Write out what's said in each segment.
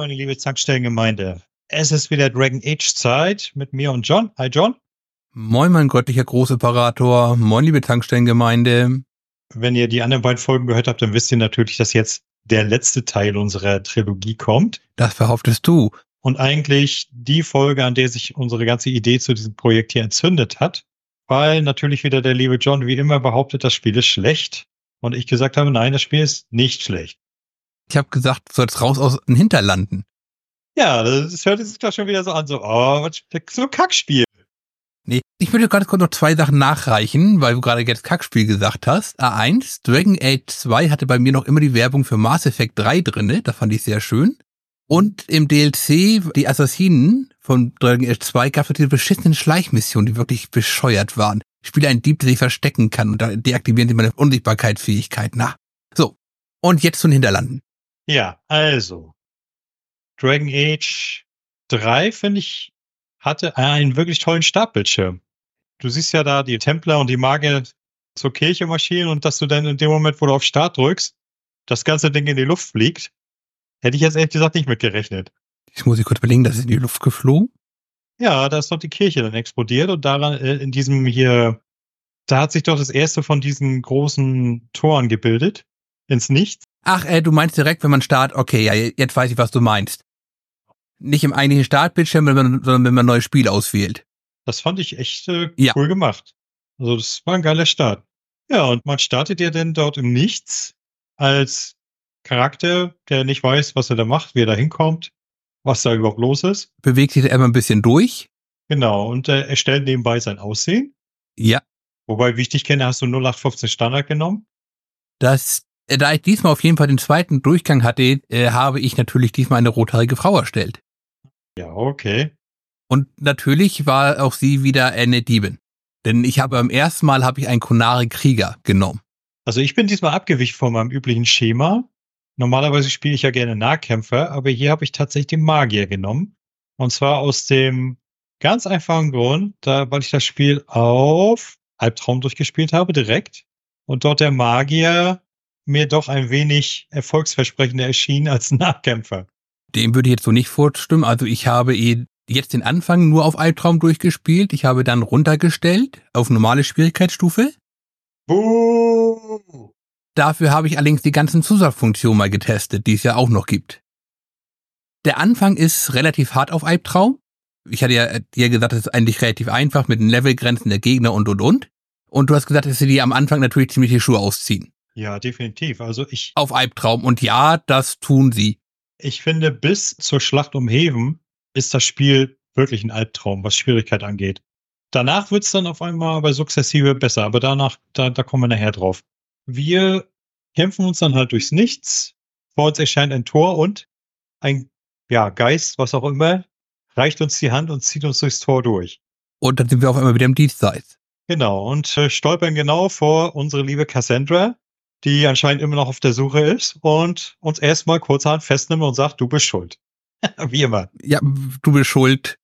Meine liebe Zankstellengemeinde. Es ist wieder Dragon Age Zeit mit mir und John. Hi, John. Moin, mein göttlicher Großoperator. Moin, liebe Tankstellengemeinde. Wenn ihr die anderen beiden Folgen gehört habt, dann wisst ihr natürlich, dass jetzt der letzte Teil unserer Trilogie kommt. Das behauptest du. Und eigentlich die Folge, an der sich unsere ganze Idee zu diesem Projekt hier entzündet hat. Weil natürlich wieder der liebe John wie immer behauptet, das Spiel ist schlecht. Und ich gesagt habe, nein, das Spiel ist nicht schlecht. Ich habe gesagt, du sollst raus aus den Hinterlanden. Ja, das hört sich doch schon wieder so an, so, oh, so ein Kackspiel. Nee, ich würde gerade kurz noch zwei Sachen nachreichen, weil du gerade jetzt Kackspiel gesagt hast. A1, Dragon Age 2 hatte bei mir noch immer die Werbung für Mass Effect 3 drinne, das fand ich sehr schön. Und im DLC, die Assassinen von Dragon Age 2, gab es diese beschissenen Schleichmissionen, die wirklich bescheuert waren. Ich spiele einen Dieb, der sich verstecken kann und da deaktivieren sie meine Unsichtbarkeitsfähigkeit. Na, so. Und jetzt zu den Hinterlanden. Ja, also. Dragon Age 3, finde ich, hatte einen wirklich tollen Startbildschirm. Du siehst ja da die Templer und die Magier zur Kirche marschieren und dass du dann in dem Moment, wo du auf Start drückst, das ganze Ding in die Luft fliegt, hätte ich jetzt ehrlich gesagt nicht mitgerechnet. Ich muss ich kurz überlegen, das ist in die Luft geflogen? Ja, da ist doch die Kirche dann explodiert und daran, äh, in diesem hier, da hat sich doch das erste von diesen großen Toren gebildet. Ins Nichts. Ach, äh, du meinst direkt, wenn man Start, okay, ja, jetzt weiß ich, was du meinst. Nicht im eigentlichen Startbildschirm, sondern wenn man ein neues Spiel auswählt. Das fand ich echt äh, ja. cool gemacht. Also das war ein geiler Start. Ja, und man startet ja denn dort im Nichts als Charakter, der nicht weiß, was er da macht, wie er da hinkommt, was da überhaupt los ist. Bewegt sich immer ein bisschen durch. Genau, und äh, er stellt nebenbei sein Aussehen. Ja. Wobei, wie ich dich kenne, hast du 0815 Standard genommen. Das da ich diesmal auf jeden Fall den zweiten Durchgang hatte, äh, habe ich natürlich diesmal eine rothaarige Frau erstellt. Ja, okay. Und natürlich war auch sie wieder eine Diebin. Denn ich habe beim ersten Mal habe ich einen Konare Krieger genommen. Also ich bin diesmal abgewichen von meinem üblichen Schema. Normalerweise spiele ich ja gerne Nahkämpfer, aber hier habe ich tatsächlich den Magier genommen. Und zwar aus dem ganz einfachen Grund, da, weil ich das Spiel auf Albtraum durchgespielt habe, direkt. Und dort der Magier mir doch ein wenig erfolgsversprechender erschien als Nachkämpfer. Dem würde ich jetzt so nicht vorstimmen. Also ich habe jetzt den Anfang nur auf Albtraum durchgespielt. Ich habe dann runtergestellt auf normale Schwierigkeitsstufe. Buh. Dafür habe ich allerdings die ganzen Zusatzfunktionen mal getestet, die es ja auch noch gibt. Der Anfang ist relativ hart auf Albtraum. Ich hatte ja dir gesagt, es ist eigentlich relativ einfach mit den Levelgrenzen der Gegner und und und. Und du hast gesagt, dass sie dir am Anfang natürlich ziemlich die Schuhe ausziehen. Ja, definitiv. Also ich. Auf Albtraum. Und ja, das tun sie. Ich finde, bis zur Schlacht um Heven ist das Spiel wirklich ein Albtraum, was Schwierigkeit angeht. Danach wird's dann auf einmal aber sukzessive besser, aber danach, da, da kommen wir nachher drauf. Wir kämpfen uns dann halt durchs Nichts. Vor uns erscheint ein Tor und ein ja, Geist, was auch immer, reicht uns die Hand und zieht uns durchs Tor durch. Und dann sind wir auf einmal wieder im Dienstseits. Genau, und äh, stolpern genau vor unsere liebe Cassandra, die anscheinend immer noch auf der Suche ist und uns erstmal kurzerhand festnimmt und sagt, du bist schuld. Wie immer. Ja, du bist schuld.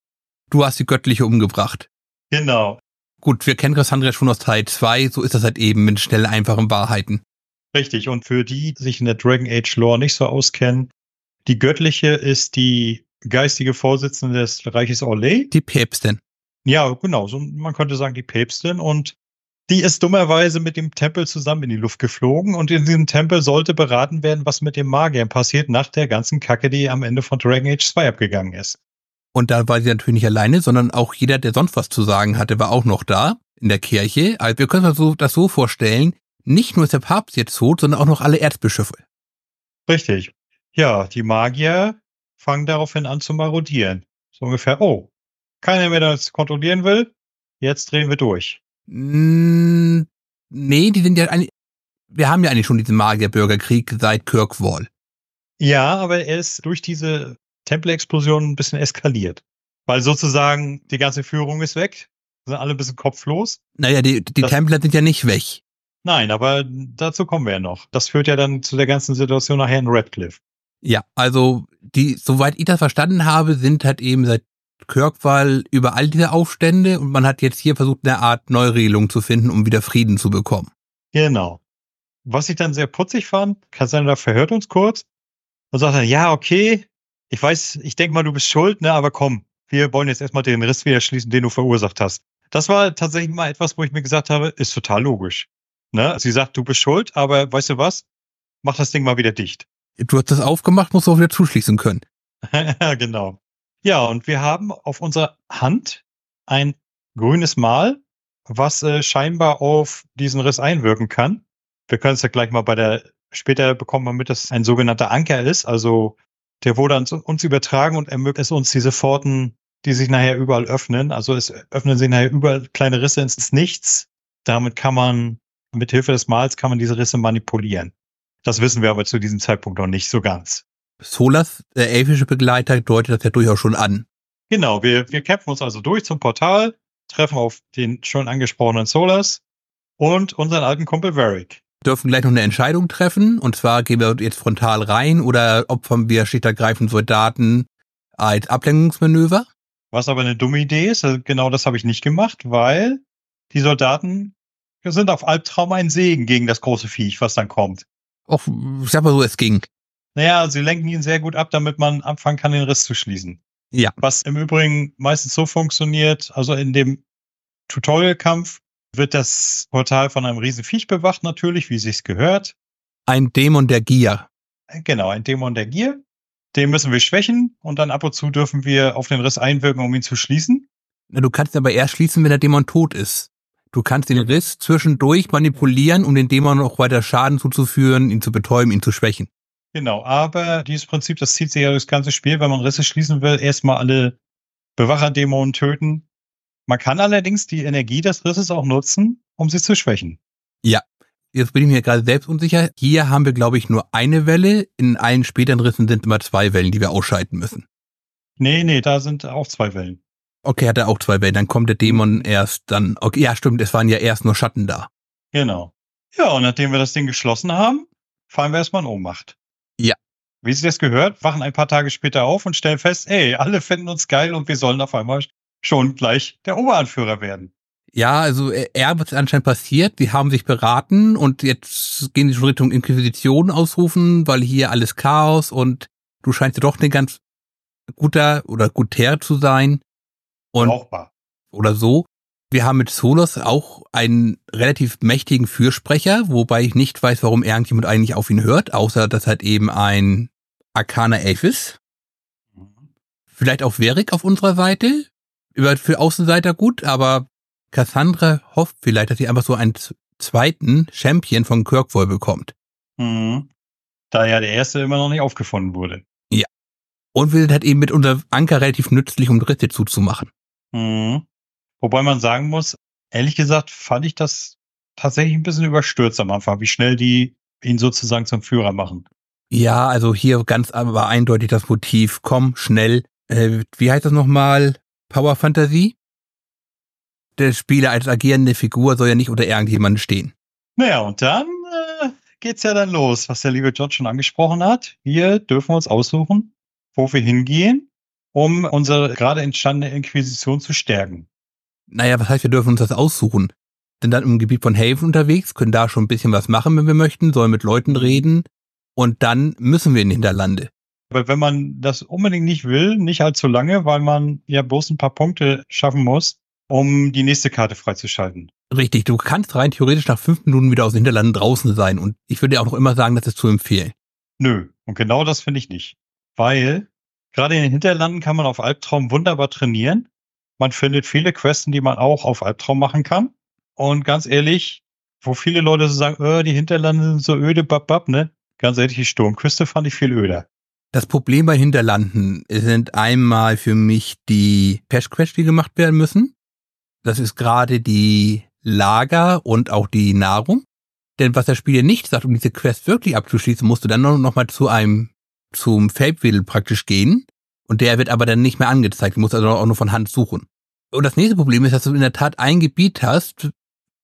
Du hast die Göttliche umgebracht. Genau. Gut, wir kennen Cassandra schon aus Teil 2, so ist das halt eben mit schnell einfachen Wahrheiten. Richtig, und für die, die sich in der Dragon Age Lore nicht so auskennen, die Göttliche ist die geistige Vorsitzende des Reiches Orlais. Die Päpstin. Ja, genau, so man könnte sagen die Päpstin und die ist dummerweise mit dem Tempel zusammen in die Luft geflogen und in diesem Tempel sollte beraten werden, was mit dem Magiern passiert nach der ganzen Kacke, die am Ende von Dragon Age 2 abgegangen ist. Und da war sie natürlich nicht alleine, sondern auch jeder, der sonst was zu sagen hatte, war auch noch da in der Kirche. Also wir können uns das so vorstellen, nicht nur ist der Papst jetzt tot, sondern auch noch alle Erzbischöfe. Richtig. Ja, die Magier fangen daraufhin an zu marodieren. So ungefähr, oh, keiner mehr das kontrollieren will, jetzt drehen wir durch. Mm, nee, die sind ja eigentlich, wir haben ja eigentlich schon diesen Magierbürgerkrieg seit Kirkwall. Ja, aber er ist durch diese Tempelexplosion ein bisschen eskaliert. Weil sozusagen die ganze Führung ist weg, sind alle ein bisschen kopflos. Naja, die, die das, Templer sind ja nicht weg. Nein, aber dazu kommen wir ja noch. Das führt ja dann zu der ganzen Situation nachher in Radcliffe. Ja, also die, soweit ich das verstanden habe, sind halt eben seit Kirkwall über all diese Aufstände und man hat jetzt hier versucht, eine Art Neuregelung zu finden, um wieder Frieden zu bekommen. Genau. Was ich dann sehr putzig fand, Cassandra verhört uns kurz und sagt dann, ja, okay, ich weiß, ich denke mal, du bist schuld, ne, aber komm, wir wollen jetzt erstmal den Riss wieder schließen, den du verursacht hast. Das war tatsächlich mal etwas, wo ich mir gesagt habe, ist total logisch. Ne? Sie sagt, du bist schuld, aber weißt du was? Mach das Ding mal wieder dicht. Du hast das aufgemacht, musst du auch wieder zuschließen können. genau. Ja, und wir haben auf unserer Hand ein grünes Mal, was äh, scheinbar auf diesen Riss einwirken kann. Wir können es ja gleich mal bei der, später bekommen wir mit, dass es ein sogenannter Anker ist. Also der wurde an uns übertragen und ermöglicht es uns diese Pforten, die sich nachher überall öffnen. Also es öffnen sich nachher überall kleine Risse ins Nichts. Damit kann man, mit Hilfe des Mals kann man diese Risse manipulieren. Das wissen wir aber zu diesem Zeitpunkt noch nicht so ganz. Solas, der elfische Begleiter, deutet das ja durchaus schon an. Genau, wir, wir kämpfen uns also durch zum Portal, treffen auf den schon angesprochenen Solas und unseren alten Kumpel Varric. Dürfen gleich noch eine Entscheidung treffen, und zwar gehen wir jetzt frontal rein oder opfern wir schlicht ergreifend Soldaten als Ablenkungsmanöver. Was aber eine dumme Idee ist, also genau das habe ich nicht gemacht, weil die Soldaten sind auf Albtraum ein Segen gegen das große Viech, was dann kommt. Och, sag mal so, es ging. Naja, sie lenken ihn sehr gut ab, damit man anfangen kann, den Riss zu schließen. Ja. Was im Übrigen meistens so funktioniert, also in dem Tutorial-Kampf wird das Portal von einem riesen Viech bewacht, natürlich, wie sich's gehört. Ein Dämon der Gier. Genau, ein Dämon der Gier. Den müssen wir schwächen und dann ab und zu dürfen wir auf den Riss einwirken, um ihn zu schließen. Du kannst aber erst schließen, wenn der Dämon tot ist. Du kannst den Riss zwischendurch manipulieren, um den Dämon noch weiter Schaden zuzuführen, ihn zu betäuben, ihn zu schwächen. Genau, aber dieses Prinzip, das zieht sich ja durchs ganze Spiel, wenn man Risse schließen will, erstmal alle Bewacherdämonen töten. Man kann allerdings die Energie des Risses auch nutzen, um sie zu schwächen. Ja, jetzt bin ich mir gerade selbst unsicher. Hier haben wir, glaube ich, nur eine Welle. In allen späteren Rissen sind immer zwei Wellen, die wir ausschalten müssen. Nee, nee, da sind auch zwei Wellen. Okay, hat er auch zwei Wellen. Dann kommt der Dämon erst dann. Okay, ja, stimmt, es waren ja erst nur Schatten da. Genau. Ja, und nachdem wir das Ding geschlossen haben, fallen wir erstmal in Ohnmacht. Ja. Wie sie das gehört, wachen ein paar Tage später auf und stellen fest, ey, alle finden uns geil und wir sollen auf einmal schon gleich der Oberanführer werden. Ja, also er wird anscheinend passiert. Die haben sich beraten und jetzt gehen sie schon Richtung Inquisition ausrufen, weil hier alles Chaos und du scheinst ja doch ein ganz guter oder guter zu sein. Und, Brauchbar. Oder so. Wir haben mit Solos auch einen relativ mächtigen Fürsprecher, wobei ich nicht weiß, warum irgendjemand eigentlich auf ihn hört, außer dass halt eben ein Arcana Elf ist. Vielleicht auch Verik auf unserer Seite. Über für Außenseiter gut, aber Cassandra hofft vielleicht, dass sie einfach so einen zweiten Champion von Kirkwall bekommt. Mhm. Da ja der erste immer noch nicht aufgefunden wurde. Ja. Und wir sind halt eben mit unserem Anker relativ nützlich, um Dritte zuzumachen. Mhm. Wobei man sagen muss, ehrlich gesagt, fand ich das tatsächlich ein bisschen überstürzt am Anfang, wie schnell die ihn sozusagen zum Führer machen. Ja, also hier ganz aber eindeutig das Motiv, komm, schnell. Äh, wie heißt das nochmal? Power Fantasy? Der Spieler als agierende Figur soll ja nicht unter irgendjemanden stehen. Naja, und dann äh, geht's ja dann los, was der liebe John schon angesprochen hat. Wir dürfen uns aussuchen, wo wir hingehen, um unsere gerade entstandene Inquisition zu stärken. Naja, was heißt, wir dürfen uns das aussuchen? Sind dann im Gebiet von Haven unterwegs, können da schon ein bisschen was machen, wenn wir möchten, sollen mit Leuten reden und dann müssen wir in die Hinterlande. Aber wenn man das unbedingt nicht will, nicht allzu lange, weil man ja bloß ein paar Punkte schaffen muss, um die nächste Karte freizuschalten. Richtig, du kannst rein theoretisch nach fünf Minuten wieder aus den Hinterlanden draußen sein und ich würde dir auch noch immer sagen, das ist zu empfehlen. Nö, und genau das finde ich nicht. Weil gerade in den Hinterlanden kann man auf Albtraum wunderbar trainieren. Man findet viele Questen, die man auch auf Albtraum machen kann. Und ganz ehrlich, wo viele Leute so sagen, oh, die Hinterlande sind so öde, babab, ne? Ganz ehrlich, die Sturmküste fand ich viel öder. Das Problem bei Hinterlanden sind einmal für mich die Patch-Quests, die gemacht werden müssen. Das ist gerade die Lager und auch die Nahrung. Denn was das Spiel nicht sagt, um diese Quest wirklich abzuschließen, musst du dann noch, noch mal zu einem, zum Feldwedel praktisch gehen. Und der wird aber dann nicht mehr angezeigt. Du musst also auch nur von Hand suchen. Und das nächste Problem ist, dass du in der Tat ein Gebiet hast,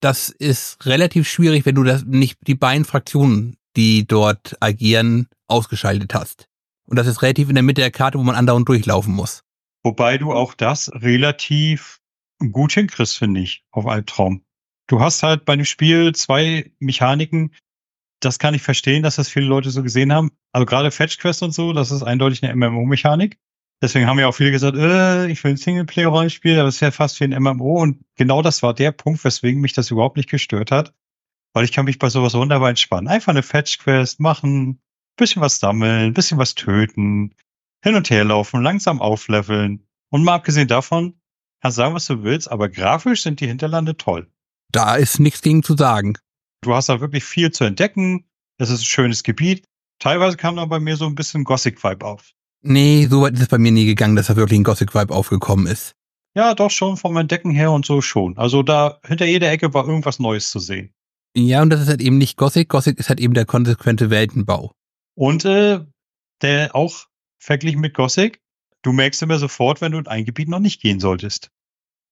das ist relativ schwierig, wenn du das nicht die beiden Fraktionen, die dort agieren, ausgeschaltet hast. Und das ist relativ in der Mitte der Karte, wo man andauernd durchlaufen muss. Wobei du auch das relativ gut hinkriegst, finde ich, auf Albtraum. Du hast halt bei dem Spiel zwei Mechaniken, das kann ich verstehen, dass das viele Leute so gesehen haben. Also gerade Fetch Quest und so, das ist eindeutig eine MMO-Mechanik. Deswegen haben ja auch viele gesagt, äh, ich will ein Singleplayer-Rollenspiel, aber das ist ja fast wie ein MMO. Und genau das war der Punkt, weswegen mich das überhaupt nicht gestört hat. Weil ich kann mich bei sowas wunderbar entspannen. Einfach eine Fetch-Quest machen, bisschen was sammeln, bisschen was töten, hin und her laufen, langsam aufleveln. Und mal abgesehen davon, kannst sagen, was du willst, aber grafisch sind die Hinterlande toll. Da ist nichts gegen zu sagen. Du hast da wirklich viel zu entdecken. Es ist ein schönes Gebiet. Teilweise kam da bei mir so ein bisschen Gothic-Vibe auf. Nee, so weit ist es bei mir nie gegangen, dass da wirklich ein Gothic-Vibe aufgekommen ist. Ja, doch schon vom Entdecken her und so schon. Also da hinter jeder Ecke war irgendwas Neues zu sehen. Ja, und das ist halt eben nicht Gothic. Gothic ist halt eben der konsequente Weltenbau. Und äh, der auch verglichen mit Gothic, du merkst immer sofort, wenn du in ein Gebiet noch nicht gehen solltest.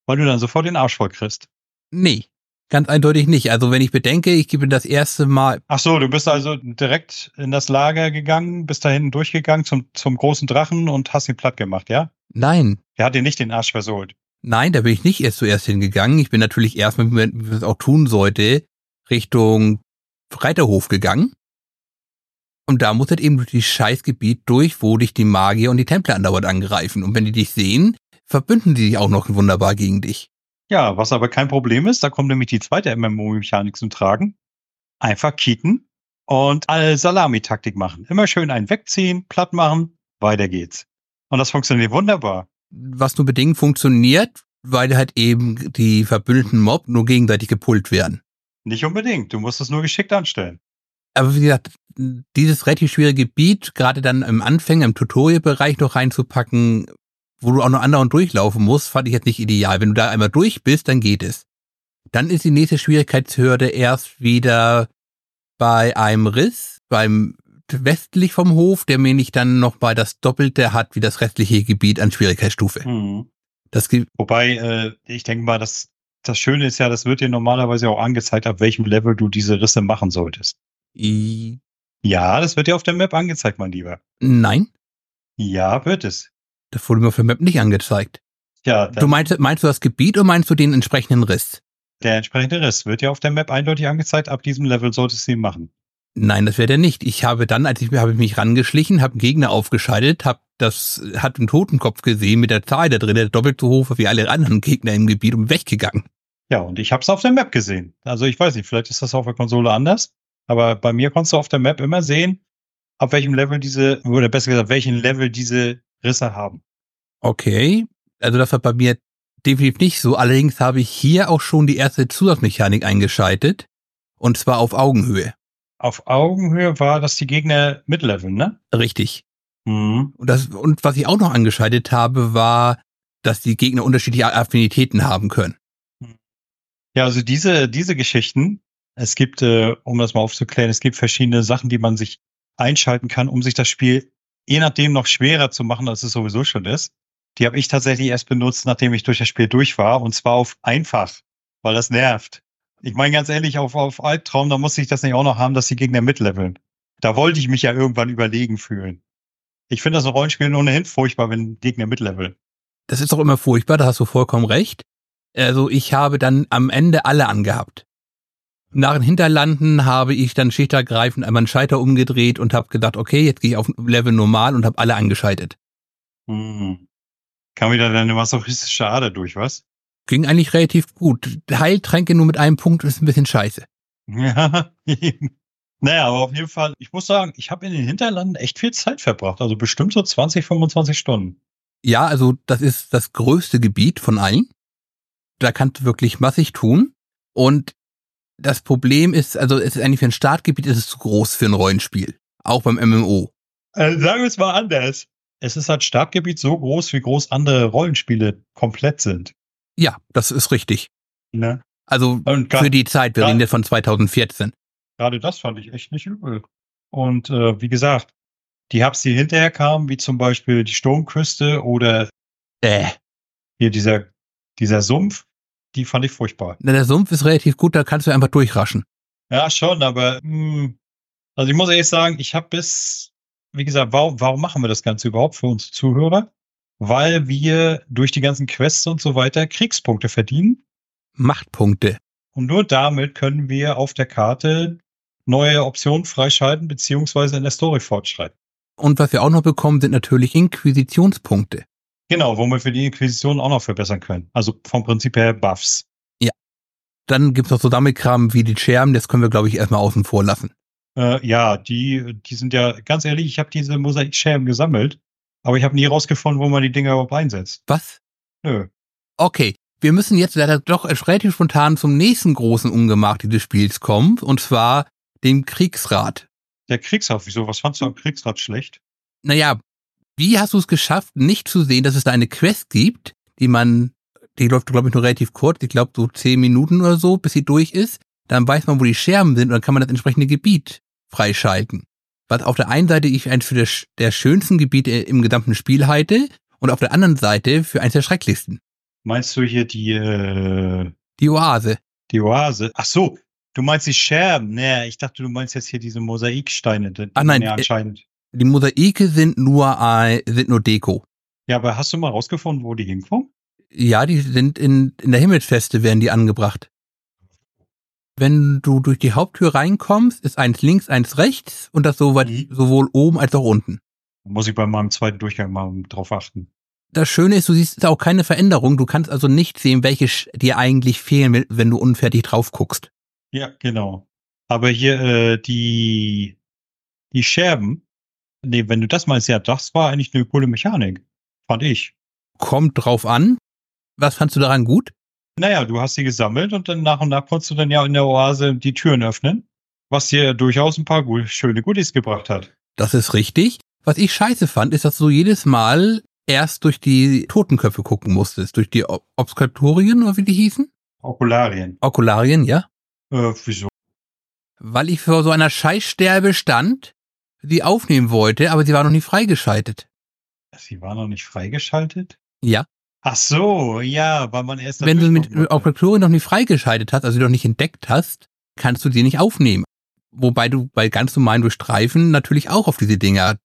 Weil du dann sofort den Arsch voll kriegst. Nee, ganz eindeutig nicht. Also wenn ich bedenke, ich gebe das erste Mal. Ach so, du bist also direkt in das Lager gegangen, bist da hinten durchgegangen zum, zum großen Drachen und hast ihn platt gemacht, ja? Nein. Der hat dir nicht den Arsch versohlt. Nein, da bin ich nicht erst zuerst hingegangen. Ich bin natürlich erstmal, wie man es auch tun sollte, Richtung Reiterhof gegangen. Und da muss halt eben durch die Scheißgebiet durch, wo dich die Magier und die Templer andauernd angreifen. Und wenn die dich sehen, verbünden die sich auch noch wunderbar gegen dich. Ja, was aber kein Problem ist, da kommt nämlich die zweite MMO-Mechanik zum Tragen. Einfach kieten und alle Salami-Taktik machen. Immer schön einen wegziehen, platt machen, weiter geht's. Und das funktioniert wunderbar. Was nur bedingt funktioniert, weil halt eben die verbündeten Mob nur gegenseitig gepult werden. Nicht unbedingt. Du musst es nur geschickt anstellen. Aber wie gesagt, dieses relativ schwierige Gebiet, gerade dann im Anfang, im Tutorial-Bereich noch reinzupacken, wo du auch noch andauernd durchlaufen musst, fand ich jetzt nicht ideal. Wenn du da einmal durch bist, dann geht es. Dann ist die nächste Schwierigkeitshürde erst wieder bei einem Riss, beim westlich vom Hof, der mir nicht dann noch mal das Doppelte hat wie das restliche Gebiet an Schwierigkeitsstufe. Mhm. Das Wobei, äh, ich denke mal, das, das Schöne ist ja, das wird dir normalerweise auch angezeigt, ab welchem Level du diese Risse machen solltest. I ja, das wird dir auf der Map angezeigt, mein Lieber. Nein. Ja, wird es. Das wurde mir auf der Map nicht angezeigt. Ja. Du meinst, meinst du das Gebiet oder meinst du den entsprechenden Riss? Der entsprechende Riss wird ja auf der Map eindeutig angezeigt. Ab diesem Level solltest du ihn machen. Nein, das wäre der nicht. Ich habe dann, als ich habe mich rangeschlichen, habe einen Gegner aufgeschaltet, habe das, hat einen Totenkopf gesehen mit der Zahl da drin, der doppelt so hoch wie alle anderen Gegner im Gebiet und weggegangen. Ja, und ich habe es auf der Map gesehen. Also ich weiß nicht, vielleicht ist das auf der Konsole anders, aber bei mir konntest du auf der Map immer sehen, ab welchem Level diese, oder besser gesagt, welchen Level diese Risse haben. Okay, also das war bei mir definitiv nicht so. Allerdings habe ich hier auch schon die erste Zusatzmechanik eingeschaltet. Und zwar auf Augenhöhe. Auf Augenhöhe war das die Gegner mitleveln, ne? Richtig. Mhm. Und, das, und was ich auch noch angeschaltet habe, war, dass die Gegner unterschiedliche Affinitäten haben können. Ja, also diese, diese Geschichten, es gibt, äh, um das mal aufzuklären, es gibt verschiedene Sachen, die man sich einschalten kann, um sich das Spiel je nachdem noch schwerer zu machen, als es sowieso schon ist. Die habe ich tatsächlich erst benutzt, nachdem ich durch das Spiel durch war, und zwar auf einfach, weil das nervt. Ich meine ganz ehrlich, auf, auf Albtraum, da muss ich das nicht auch noch haben, dass die Gegner mitleveln. Da wollte ich mich ja irgendwann überlegen fühlen. Ich finde das in Rollenspielen ohnehin furchtbar, wenn Gegner mitleveln. Das ist doch immer furchtbar, da hast du vollkommen recht. Also ich habe dann am Ende alle angehabt. Nach den Hinterlanden habe ich dann schichtergreifend einmal einen Schalter umgedreht und habe gedacht, okay, jetzt gehe ich auf Level normal und habe alle angeschaltet. Hm. Kam wieder deine masochistische Ader durch, was? Ging eigentlich relativ gut. Heiltränke nur mit einem Punkt ist ein bisschen scheiße. Ja, naja, aber auf jeden Fall, ich muss sagen, ich habe in den Hinterlanden echt viel Zeit verbracht. Also bestimmt so 20, 25 Stunden. Ja, also das ist das größte Gebiet von allen. Da kannst du wirklich massig tun. Und das Problem ist, also es ist eigentlich für ein Startgebiet ist es zu groß für ein Rollenspiel. Auch beim MMO. Also sagen wir es mal anders. Es ist als Startgebiet so groß, wie groß andere Rollenspiele komplett sind. Ja, das ist richtig. Ne? Also grad, für die Zeit, wir reden ja von 2014. Gerade das fand ich echt nicht übel. Und äh, wie gesagt, die Hubs, die hinterher kamen, wie zum Beispiel die Sturmküste oder äh. hier dieser, dieser Sumpf, die fand ich furchtbar. Na, der Sumpf ist relativ gut, da kannst du einfach durchraschen. Ja, schon, aber mh, hm, also ich muss ehrlich sagen, ich habe bis, wie gesagt, warum, warum machen wir das Ganze überhaupt für uns Zuhörer? Weil wir durch die ganzen Quests und so weiter Kriegspunkte verdienen. Machtpunkte. Und nur damit können wir auf der Karte neue Optionen freischalten, beziehungsweise in der Story fortschreiten. Und was wir auch noch bekommen, sind natürlich Inquisitionspunkte. Genau, womit wir die Inquisition auch noch verbessern können. Also vom Prinzip her Buffs. Dann gibt's noch so Sammelkram wie die Scherben, das können wir, glaube ich, erstmal außen vor lassen. Äh, ja, die, die sind ja, ganz ehrlich, ich habe diese Mosaikscherben gesammelt, aber ich habe nie rausgefunden, wo man die Dinger überhaupt einsetzt. Was? Nö. Okay, wir müssen jetzt leider doch relativ spontan zum nächsten großen Ungemach dieses Spiels kommen, und zwar dem Kriegsrat. Der Kriegsrat, wieso? Was fandst du am Kriegsrat schlecht? Naja, wie hast du es geschafft, nicht zu sehen, dass es da eine Quest gibt, die man, die läuft, glaube ich, nur relativ kurz, ich glaube so zehn Minuten oder so, bis sie durch ist. Dann weiß man, wo die Scherben sind und dann kann man das entsprechende Gebiet freischalten. Was auf der einen Seite ich eins für das, der schönsten Gebiete im gesamten Spiel halte und auf der anderen Seite für eins der schrecklichsten. Meinst du hier die, äh, Die Oase. die Oase? Ach so, du meinst die Scherben. Nee, ich dachte, du meinst jetzt hier diese Mosaiksteine. Die Ah, nein, Ja, äh, anscheinend. Die Mosaike sind nur, äh, sind nur Deko. Ja, aber hast du mal rausgefunden, wo die hinkommen? Ja, die sind in, in der Himmelsfeste werden die angebracht. Wenn du durch die Haupttür reinkommst, ist eins links, eins rechts und das soweit, Mhm. sowohl oben als auch unten. Muss ich bei meinem zweiten Durchgang mal drauf achten. Das Schöne ist, du siehst auch keine Veränderung. Du kannst also nicht sehen, welche dir eigentlich fehlen, wenn- wenn du unfertig drauf guckst. Ja, genau. Aber hier äh, die die Scherben, nee, wenn du das meinst, ja, das war eigentlich eine coole Mechanik, fand ich. Kommt drauf an. Was fandst du daran gut? Naja, du hast sie gesammelt und dann nach und nach konntest du dann ja in der Oase die Türen öffnen, was dir durchaus ein paar gut, schöne Goodies gebracht hat. Das ist richtig. Was ich scheiße fand, ist, dass du jedes Mal erst durch die Totenköpfe gucken musstest. Durch die Ob- Obskurtorien oder wie die hießen? Okularien. Okularien, ja. Äh, wieso? Weil ich vor so einer Scheißsterbe stand, sie aufnehmen wollte, aber sie war noch nicht freigeschaltet. Sie war noch nicht freigeschaltet? Ja. Ach so, ja, weil man erst Wenn du mit. Obskurtorien noch nicht freigeschaltet hast, also sie noch nicht entdeckt hast, kannst du sie nicht aufnehmen. Wobei du bei ganz normalen Durchstreifen natürlich auch auf diese Dinger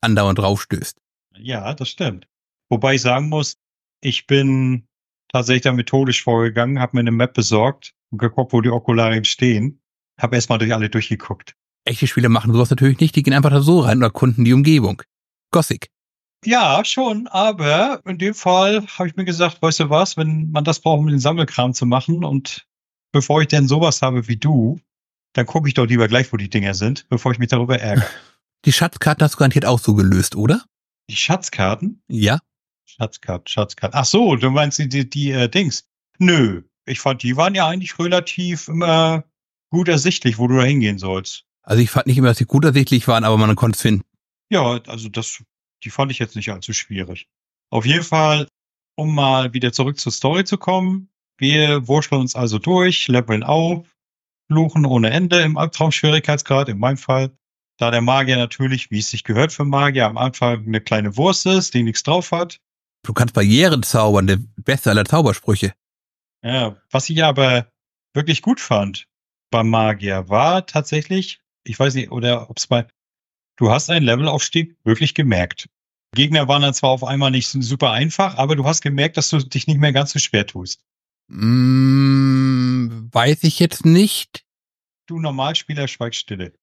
andauernd draufstößt. Ja, das stimmt. Wobei ich sagen muss, ich bin tatsächlich da methodisch vorgegangen, habe mir eine Map besorgt und geguckt, wo die Okularien stehen. Habe erstmal durch alle durchgeguckt. Echte Spieler machen sowas natürlich nicht, die gehen einfach da so rein und erkunden die Umgebung. Gothic. Ja, schon, aber in dem Fall habe ich mir gesagt, weißt du was, wenn man das braucht, um den Sammelkram zu machen und bevor ich denn sowas habe wie du, dann gucke ich doch lieber gleich, wo die Dinger sind, bevor ich mich darüber ärgere. Die Schatzkarten hast du garantiert auch so gelöst, oder? Die Schatzkarten? Ja. Schatzkarten, Schatzkarten. Ach so, du meinst die, die, die äh, Dings. Nö, ich fand, die waren ja eigentlich relativ immer gut ersichtlich, wo du da hingehen sollst. Also ich fand nicht immer, dass sie gut ersichtlich waren, aber man konnte es finden. Ja, also das, die fand ich jetzt nicht allzu schwierig. Auf jeden Fall, um mal wieder zurück zur Story zu kommen. Wir wurschteln uns also durch, leveln auf, fluchen ohne Ende im Albtraum-Schwierigkeitsgrad, in meinem Fall. Da der Magier natürlich, wie es sich gehört für Magier, am Anfang eine kleine Wurst ist, die nichts drauf hat. Du kannst Barrieren zaubern, der beste aller Zaubersprüche. Ja, was ich aber wirklich gut fand beim Magier war tatsächlich, ich weiß nicht, oder ob es bei, du hast einen Levelaufstieg wirklich gemerkt. Gegner waren dann zwar auf einmal nicht super einfach, aber du hast gemerkt, dass du dich nicht mehr ganz so schwer tust. Mm, weiß ich jetzt nicht. Du Normalspieler schweigst stille.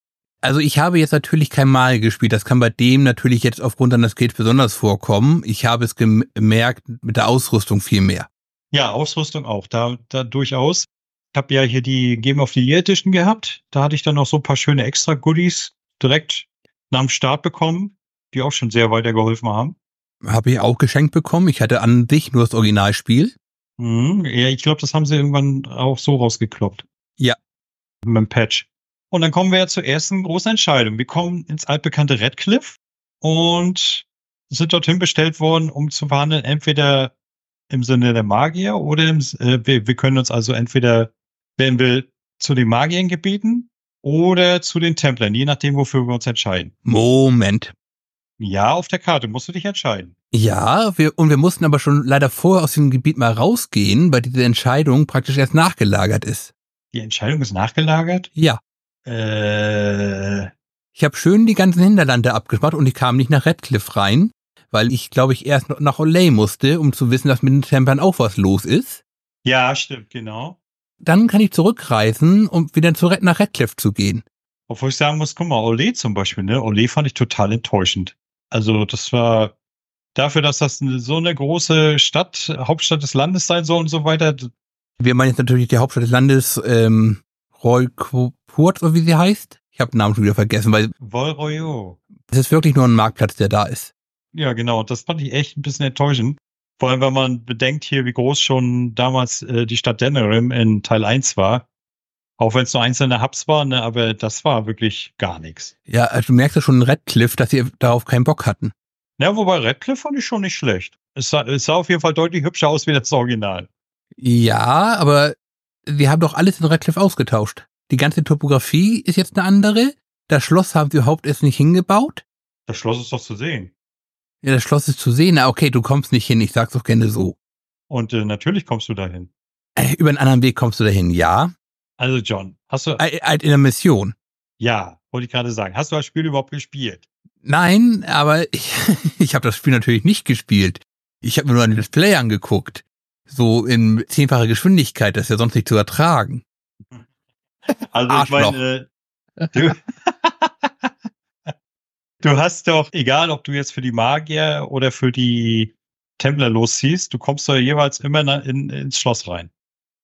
Also ich habe jetzt natürlich kein Mal gespielt. Das kann bei dem natürlich jetzt aufgrund seines Skills besonders vorkommen. Ich habe es gemerkt mit der Ausrüstung viel mehr. Ja, Ausrüstung auch, da, da durchaus. Ich habe ja hier die Game of the Year Edition gehabt. Da hatte ich dann noch so ein paar schöne extra Goodies direkt nach dem Start bekommen, die auch schon sehr weitergeholfen haben. Habe ich auch geschenkt bekommen. Ich hatte an sich nur das Originalspiel. Mhm. Ja, ich glaube, das haben sie irgendwann auch so rausgekloppt. Ja. Mit dem Patch. Und dann kommen wir ja zur ersten großen Entscheidung. Wir kommen ins altbekannte Redcliffe und sind dorthin bestellt worden, um zu verhandeln, entweder im Sinne der Magier oder im, äh, wir, wir können uns also entweder, werden wir zu den Magiern gebeten oder zu den Templern, je nachdem, wofür wir uns entscheiden. Moment. Ja, auf der Karte musst du dich entscheiden. Ja, wir, und wir mussten aber schon leider vorher aus dem Gebiet mal rausgehen, weil diese Entscheidung praktisch erst nachgelagert ist. Die Entscheidung ist nachgelagert. Ja. Äh, Ich habe schön die ganzen Hinterlande abgemacht und ich kam nicht nach Redcliffe rein, weil ich, glaube ich, erst noch nach Olay musste, um zu wissen, dass mit den Templern auch was los ist. ja, stimmt, genau. Dann kann ich zurückreisen, um wieder zurück nach Redcliffe zu gehen. Obwohl ich sagen muss, guck mal, Ole zum Beispiel, ne? Ole fand ich total enttäuschend. Also das war dafür, dass das so eine große Stadt, Hauptstadt des Landes sein soll und so weiter. Wir meinen jetzt natürlich die Hauptstadt des Landes, ähm, Roykurt, oder wie sie heißt. Ich habe den Namen schon wieder vergessen, weil Volroyo. es ist wirklich nur ein Marktplatz, der da ist. Ja, genau. Das fand ich echt ein bisschen enttäuschend. Vor allem, wenn man bedenkt hier, wie groß schon damals äh, die Stadt Denerim in Teil 1 war. Auch wenn es nur einzelne Hubs waren, ne, aber das war wirklich gar nichts. Ja, also du merkst ja schon in Redcliffe, dass sie darauf keinen Bock hatten. Ja, wobei Redcliffe fand ich schon nicht schlecht. Es sah, es sah auf jeden Fall deutlich hübscher aus wie das Original. Ja, aber wir haben doch alles in Redcliffe ausgetauscht. Die ganze Topografie ist jetzt eine andere. Das Schloss haben sie überhaupt erst nicht hingebaut. Das Schloss ist doch zu sehen. Ja, das Schloss ist zu sehen. Na, okay, du kommst nicht hin. Ich sag's doch gerne so. Und äh, natürlich kommst du dahin. Äh, über einen anderen Weg kommst du dahin, ja. Also John, hast du, Halt in der Mission. ja, wollte ich gerade sagen, hast du das Spiel überhaupt gespielt? Nein, aber ich, ich habe das Spiel natürlich nicht gespielt. Ich habe mir nur ein Display angeguckt. So in zehnfacher Geschwindigkeit, das ist ja sonst nicht zu ertragen. Also Arschloch. ich meine, äh, du, du hast doch, egal ob du jetzt für die Magier oder für die Templer losziehst, du kommst doch jeweils immer in, ins Schloss rein.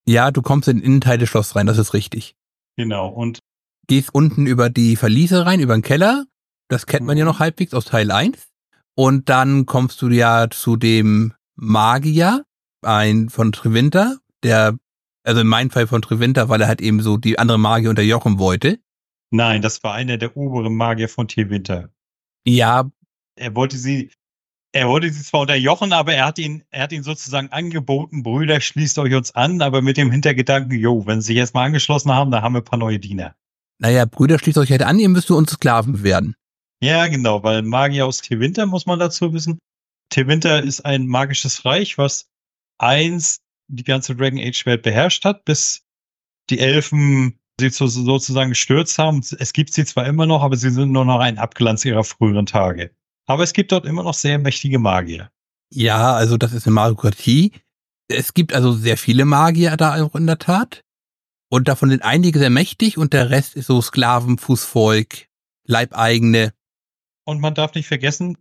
Ja, du kommst in den Innenteil des Schloss rein, das ist richtig. Genau. Und Gehst unten über die Verliese rein, über den Keller. Das kennt man ja noch halbwegs aus Teil 1. Und dann kommst du ja zu dem Magier, ein von Trewinter, der, also in meinem Fall von Trewinter, weil er halt eben so die andere Magier unterjochen wollte. nein, das war einer der oberen Magier von Tierwinter. Ja, Er wollte sie, er wollte sie zwar unterjochen, aber er hat ihn, er hat ihn sozusagen angeboten, Brüder, schließt euch uns an, aber mit dem Hintergedanken, jo, wenn sie sich jetzt mal angeschlossen haben, dann haben wir ein paar neue Diener. naja, Brüder, schließt euch halt an, ihr müsst uns Sklaven werden. Ja, genau, weil Magier aus Tewinter muss man dazu wissen. Tewinter ist ein magisches Reich, was eins die ganze Dragon Age Welt beherrscht hat, bis die Elfen sie so, sozusagen gestürzt haben. Es gibt sie zwar immer noch, aber sie sind nur noch ein Abglanz ihrer früheren Tage. Aber es gibt dort immer noch sehr mächtige Magier. Ja, also das ist eine Magiokratie. Es gibt also sehr viele Magier da auch in der Tat. Und davon sind einige sehr mächtig und der Rest ist so Sklaven, Fußvolk, Leibeigene. Und man darf nicht vergessen,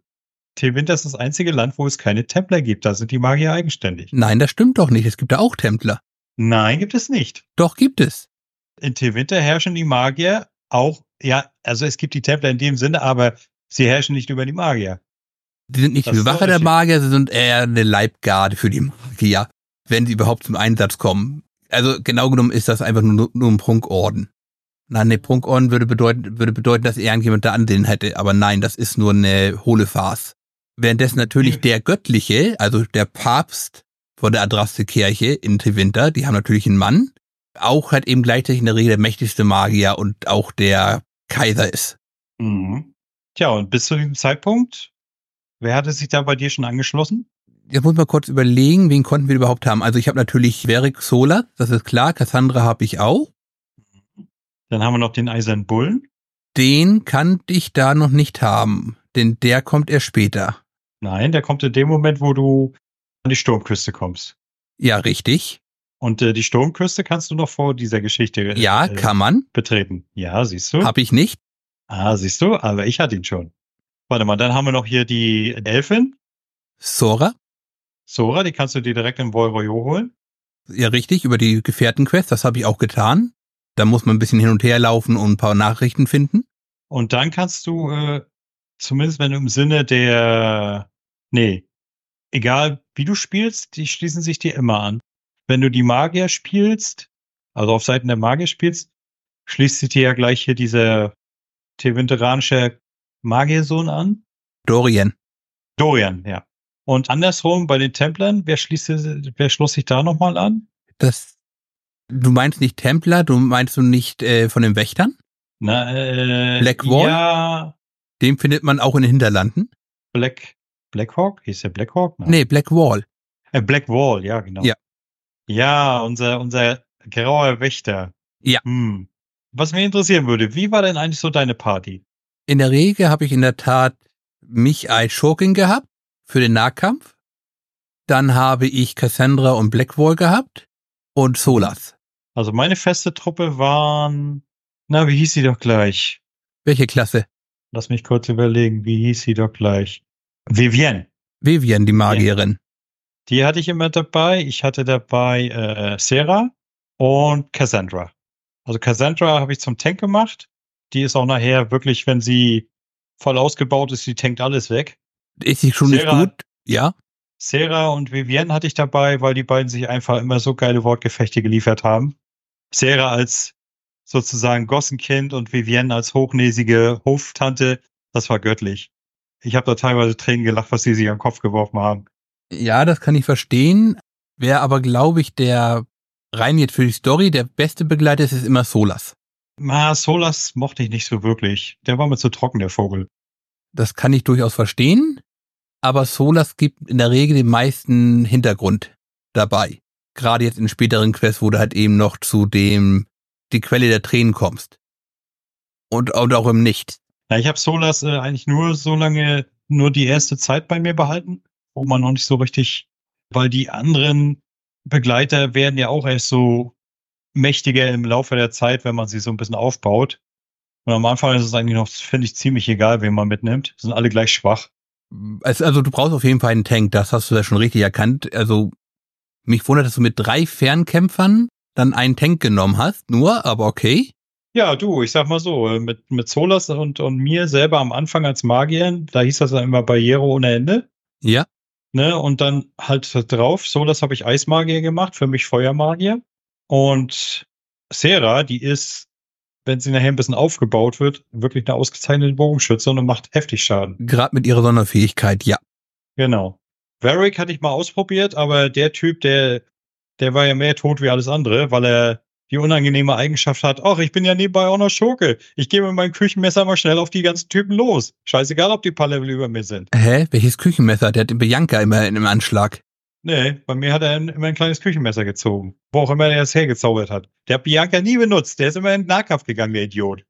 Tewinter ist das einzige Land, wo es keine Templer gibt. Da sind die Magier eigenständig. Nein, das stimmt doch nicht. Es gibt da auch Templer. Nein, gibt es nicht. Doch gibt es. In Tewinter herrschen die Magier auch, ja, also es gibt die Templer in dem Sinne, aber sie herrschen nicht über die Magier. Die sind nicht Das die Bewacher der. Magier, sie sind eher eine Leibgarde für die Magier, wenn sie überhaupt zum Einsatz kommen. Also genau genommen ist das einfach nur, nur ein Prunkorden. Nein, ne, Prunkorden würde bedeuten, würde bedeuten, dass irgendjemand da Ansehen hätte, aber nein, das ist nur eine hohle Farce. Währenddessen natürlich der Göttliche, also der Papst von der Adraste-Kirche in Tewinter, die haben natürlich einen Mann, auch halt eben gleichzeitig in der Regel der mächtigste Magier und auch der Kaiser ist. Mhm. Tja, und bis zu diesem Zeitpunkt, wer hatte sich da bei dir schon angeschlossen? Jetzt muss man kurz überlegen, wen konnten wir überhaupt haben. Also ich habe natürlich Verik Sola, das ist klar. Cassandra habe ich auch. Dann haben wir noch den Eisernen Bullen. Den kannte ich da noch nicht haben, denn der kommt erst später. Nein, der kommt in dem Moment, wo du an die Sturmküste kommst. Ja, richtig. Und äh, die Sturmküste kannst du noch vor dieser Geschichte äh, Ja, äh, kann man. betreten. Ja, siehst du? Habe ich nicht. Ah, siehst du? Aber ich hatte ihn schon. Warte mal, dann haben wir noch hier die Elfin, Sora. Sora, die kannst du dir direkt in Volroyo holen. Ja, richtig, über die Gefährtenquest, das habe ich auch getan. Da muss man ein bisschen hin und her laufen und ein paar Nachrichten finden. Und dann kannst du, äh, zumindest wenn du im Sinne der, nee, egal wie du spielst, die schließen sich dir immer an. Wenn du die Magier spielst, also auf Seiten der Magier spielst, schließt sich dir ja gleich hier dieser tevinteranische Magiersohn an. Dorian. Dorian, ja. Und andersrum bei den Templern, wer schließt, wer schloss sich da nochmal an? Das. Du meinst nicht Templer, du meinst du nicht äh, von den Wächtern? Na, äh, Black Wall? Ja, Den findet man auch in den Hinterlanden. Black, Blackhawk? Hieß der Blackhawk? Nein. Nee, Black Wall. Äh, Black Wall, ja, genau. Ja. Ja, unser, unser grauer Wächter. Ja. Hm. Was mich interessieren würde, wie war denn eigentlich so deine Party? In der Regel habe ich in der Tat mich als Schurkin gehabt für den Nahkampf. Dann habe ich Cassandra und Blackwall gehabt und Solas. Also meine feste Truppe waren Na, wie hieß sie doch gleich? Welche Klasse? Lass mich kurz überlegen, wie hieß sie doch gleich? Vivienne. Vivian, die Magierin. Die hatte ich immer dabei. Ich hatte dabei äh, Sarah und Cassandra. Also Cassandra habe ich zum Tank gemacht. Die ist auch nachher wirklich, wenn sie voll ausgebaut ist, die tankt alles weg. Ist sie schon Sarah- nicht gut? Ja. Sarah und Vivienne hatte ich dabei, weil die beiden sich einfach immer so geile Wortgefechte geliefert haben. Sarah als sozusagen Gossenkind und Vivienne als hochnäsige Hoftante, das war göttlich. Ich habe da teilweise Tränen gelacht, was sie sich am Kopf geworfen haben. Ja, das kann ich verstehen. Wer aber, glaube ich, der rein jetzt für die Story der beste Begleiter ist, ist immer Solas. Ma, Solas mochte ich nicht so wirklich. Der war mir zu trocken, der Vogel. Das kann ich durchaus verstehen. Aber Solas gibt in der Regel den meisten Hintergrund dabei. Gerade jetzt in späteren Quests, wo du halt eben noch zu dem, die Quelle der Tränen kommst. Und, und auch im Nicht. Ja, ich habe Solas äh, eigentlich nur so lange, nur die erste Zeit bei mir behalten, wo man noch nicht so richtig, weil die anderen Begleiter werden ja auch erst so mächtiger im Laufe der Zeit, wenn man sie so ein bisschen aufbaut. Und am Anfang ist es eigentlich noch, finde ich, ziemlich egal, wen man mitnimmt. Sind alle gleich schwach. Also, du brauchst auf jeden Fall einen Tank, das hast du ja schon richtig erkannt. Also mich wundert, dass du mit drei Fernkämpfern dann einen Tank genommen hast, nur, aber okay. Ja, du, ich sag mal so, mit, mit Solas und, und mir selber am Anfang als Magier, da hieß das dann immer Barriere ohne Ende. Ja. Ne, und dann halt drauf, Solas habe ich Eismagier gemacht, für mich Feuermagier. Und Sarah, die ist, wenn sie nachher ein bisschen aufgebaut wird, wirklich eine ausgezeichnete Bogenschütze und macht heftig Schaden. Gerade mit ihrer Sonderfähigkeit, ja. Genau. Varric hatte ich mal ausprobiert, aber der Typ, der, der war ja mehr tot wie alles andere, weil er die unangenehme Eigenschaft hat, ach, ich bin ja nebenbei auch noch Schurke. Ich gehe mit meinem Küchenmesser mal schnell auf die ganzen Typen los. Scheißegal, ob die paar Level über mir sind. Hä? Welches Küchenmesser? Der hat den Bianca immer in einem Anschlag. Nee, bei mir hat er immer ein kleines Küchenmesser gezogen. Wo auch immer er es hergezaubert hat. Der hat Bianca nie benutzt. Der ist immer in den Nahkampf gegangen, der Idiot.